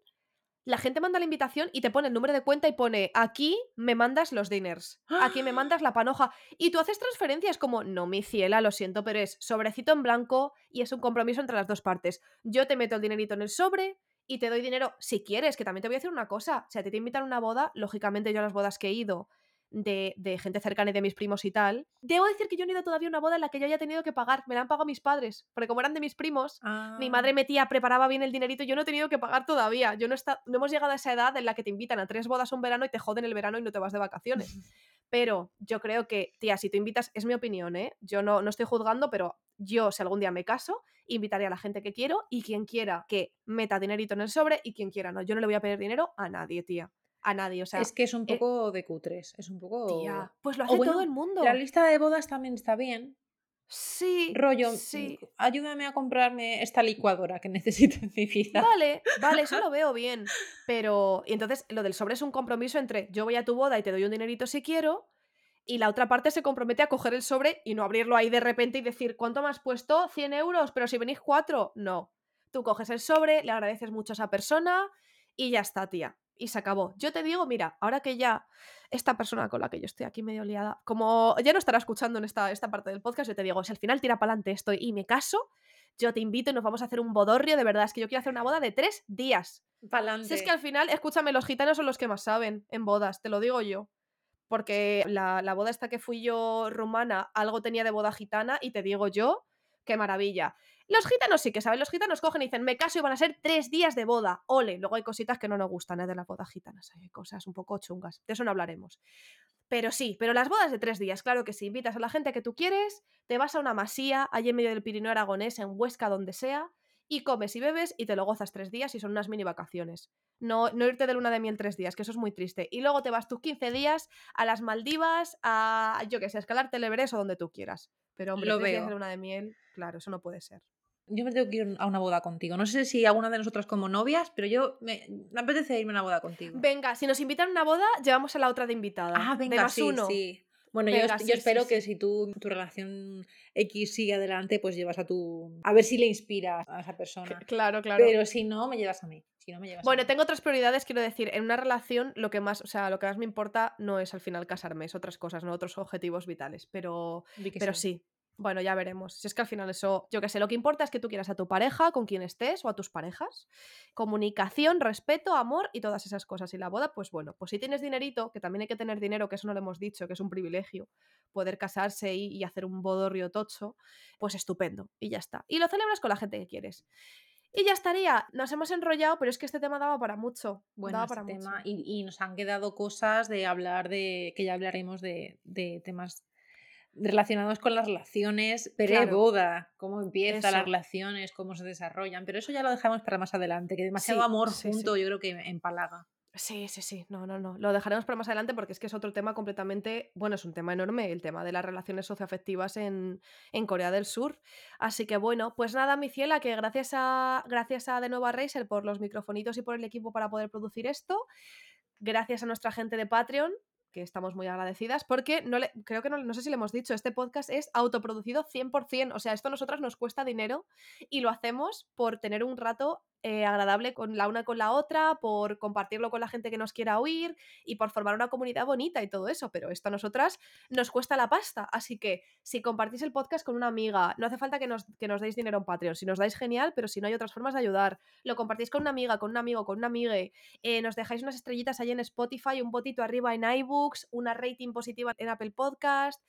la gente manda la invitación y te pone el número de cuenta y pone aquí me mandas los dinners, aquí me mandas la panoja. Y tú haces transferencias como, no, mi ciela, lo siento, pero es sobrecito en blanco y es un compromiso entre las dos partes. Yo te meto el dinerito en el sobre y te doy dinero si quieres, que también te voy a decir una cosa. Si a ti te invitan a una boda, lógicamente yo a las bodas que he ido de, de gente cercana y de mis primos y tal, debo decir que yo no he ido todavía a una boda en la que yo haya tenido que pagar. Me la han pagado mis padres, porque como eran de mis primos, mi Ah. madre metía, preparaba bien el dinerito, yo no he tenido que pagar todavía. Yo no, está, no hemos llegado a esa edad en la que te invitan a tres bodas un verano y te joden el verano y no te vas de vacaciones. Pero yo creo que, tía, si tú invitas, es mi opinión, ¿eh? Yo no, no estoy juzgando, pero yo, si algún día me caso, invitaré a la gente que quiero y quien quiera que meta dinerito en el sobre y quien quiera no. Yo no le voy a pedir dinero a nadie, tía. A nadie, o sea, es que es un eh, poco de cutres, es un poco... tía, pues lo hace bueno, todo el mundo. La lista de bodas también está bien. Sí, Rollo, sí. mm, ayúdame a comprarme esta licuadora que necesito en mi vida. Vale, vale, eso lo veo bien. Pero, y entonces lo del sobre es un compromiso entre yo voy a tu boda y te doy un dinerito si quiero, y la otra parte se compromete a coger el sobre y no abrirlo ahí de repente y decir, ¿cuánto me has puesto? 100 euros, pero si venís cuatro, no. Tú coges el sobre, le agradeces mucho a esa persona y ya está, tía. Y se acabó. Yo te digo, mira, ahora que ya esta persona con la que yo estoy aquí medio liada, como ya no estará escuchando en esta, esta parte del podcast, yo te digo, si al final tira para adelante esto y me caso, yo te invito y nos vamos a hacer un bodorrio, de verdad, es que yo quiero hacer una boda de tres días. Pa'lante. Si es que al final, escúchame, los gitanos son los que más saben en bodas, te lo digo yo. Porque la, la boda esta que fui yo rumana, algo tenía de boda gitana y te digo yo, qué maravilla. Los gitanos sí que saben, los gitanos cogen y dicen, me caso y van a ser tres días de boda. Ole, luego hay cositas que no nos gustan ¿eh? de las bodas gitanas, hay cosas un poco chungas, de eso no hablaremos. Pero sí, pero las bodas de tres días, claro que sí, invitas a la gente que tú quieres, te vas a una masía, allí en medio del Pirineo aragonés, en Huesca, donde sea, y comes y bebes y te lo gozas tres días y son unas mini vacaciones. No, no irte de luna de miel tres días, que eso es muy triste. Y luego te vas tus 15 días a las Maldivas, a, yo que sé, a escalarte el Everest o donde tú quieras. Pero hombre, Lo tres días veo. de luna de miel, claro, eso no puede ser. Yo me tengo que ir a una boda contigo. No sé si alguna de nosotras como novias, pero yo me, me apetece irme a una boda contigo. Venga, si nos invitan a una boda, llevamos a la otra de invitada. Ah, venga, sí, uno. sí. Bueno, yo, Venga, yo sí, sí, espero que si tú tu relación X sigue adelante, pues llevas a tu... A ver si le inspiras a esa persona. Claro, claro. Pero si no, me llevas a mí. Si no, me llevas a Bueno, mí. tengo otras prioridades, quiero decir, en una relación lo que más, o sea, lo que más me importa no es al final casarme, es otras cosas, no otros objetivos vitales, pero pero sí. Bueno, ya veremos. Si es que al final eso, yo qué sé, lo que importa es que tú quieras a tu pareja, con quien estés o a tus parejas. Comunicación, respeto, amor y todas esas cosas. Y la boda, pues bueno, pues si tienes dinerito, que también hay que tener dinero, que eso no lo hemos dicho, que es un privilegio, poder casarse y, y hacer un bodorrio tocho, pues estupendo. Y ya está. Y lo celebras con la gente que quieres. Y ya estaría. Nos hemos enrollado, pero es que este tema daba para mucho. Bueno, daba este para tema, mucho. y, y nos han quedado cosas de hablar de, que ya hablaremos de, de temas relacionados con las relaciones pre-boda, cómo empiezan Eso. las relaciones, cómo se desarrollan, pero eso ya lo dejamos para más adelante, que demasiado Sí, amor sí, junto sí. yo creo que empalaga. Sí, sí, sí. No, no, no. Lo dejaremos para más adelante porque es que es otro tema completamente. Bueno, es un tema enorme, el tema de las relaciones socioafectivas en, en Corea del Sur. Así que bueno, pues nada, mi ciela, que gracias a, gracias a de nuevo a Razer por los microfonitos y por el equipo para poder producir esto. Gracias a nuestra gente de Patreon, que estamos muy agradecidas, porque no le, creo que no, no sé si le hemos dicho, este podcast es autoproducido 100%. O sea, esto a nosotras nos cuesta dinero y lo hacemos por tener un rato eh, agradable con la una con la otra, por compartirlo con la gente que nos quiera oír y por formar una comunidad bonita y todo eso. Pero esto a nosotras nos cuesta la pasta. Así que si compartís el podcast con una amiga, no hace falta que nos, que nos deis dinero en Patreon. Si nos dais genial, pero si no hay otras formas de ayudar, lo compartís con una amiga, con un amigo, con una amigue, eh, nos dejáis unas estrellitas ahí en Spotify, un botito arriba en iBooks, una rating positiva en Apple Podcast.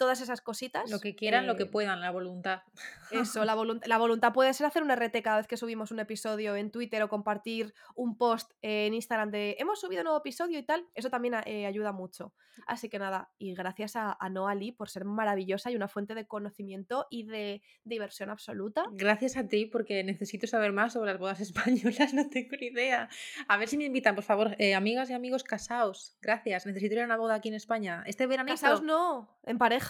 Todas esas cositas. Lo que quieran, lo que eh, puedan, la voluntad. eso, la, volunt- la voluntad puede ser hacer un RT cada vez que subimos un episodio en Twitter o compartir un post en Instagram de hemos subido un nuevo episodio y tal. Eso también eh, ayuda mucho. Así que nada, y gracias a, a Noa Lee por ser maravillosa y una fuente de conocimiento y de diversión absoluta. Gracias a ti, porque necesito saber más sobre las bodas españolas, no tengo ni idea. A ver si me invitan, por favor, eh, amigas y amigos, casaos. Gracias, necesito ir a una boda aquí en España. Este veranito. Casaos no, en pareja.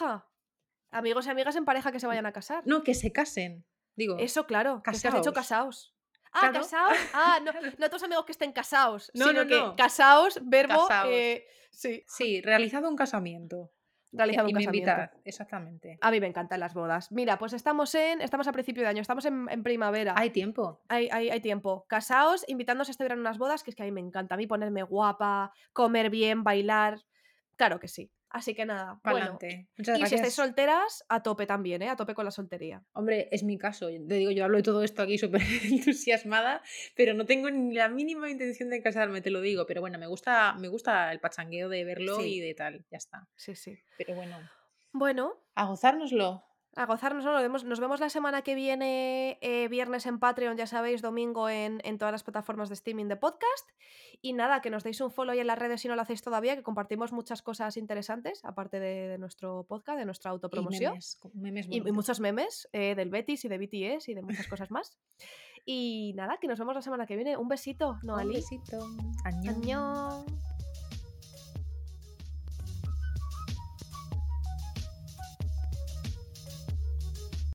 Amigos y amigas en pareja que se vayan a casar. No, que se casen. Digo, Eso, claro. Que que has dicho Casaos. casaos. Ah, Claro. casaos. Ah, no, no otros amigos que estén casaos, No, sino no, que no. casaos, verbo, Casaos. eh, sí, sí, realizado un casamiento. realizado y un me casamiento. exactamente. A mí me encantan las bodas. Mira, pues estamos en, estamos a principio de año, estamos en, en primavera. Hay tiempo. Hay, hay- hay tiempo. Casaos, invitándose este verano a unas bodas, que es que a mí me encanta. A mí ponerme guapa, comer bien, bailar. Claro que sí. Así que nada. Bueno. Pa'lante. Muchas Y si estáis solteras, a tope también, ¿eh? A tope con la soltería. Hombre, es mi caso. Te digo, yo hablo de todo esto aquí súper entusiasmada, pero no tengo ni la mínima intención de casarme, te lo digo. Pero bueno, me gusta, me gusta el pachangueo de verlo Sí. y de tal. Ya está. Sí, sí. Pero bueno, Bueno, a gozárnoslo. A gozarnos, ¿no? Nos vemos, nos vemos la semana que viene, eh, viernes en Patreon, ya sabéis, domingo en, en todas las plataformas de streaming de podcast. Y nada, que nos deis un follow en las redes si no lo hacéis todavía, que compartimos muchas cosas interesantes, aparte de, de nuestro podcast, de nuestra Y autopromoción. memes, con memes Y, y muchos memes eh, del Betis y de BTS y de muchas cosas más. Y nada, que nos vemos la semana que viene. Un besito, Un Noalí. besito. Añón. Añón.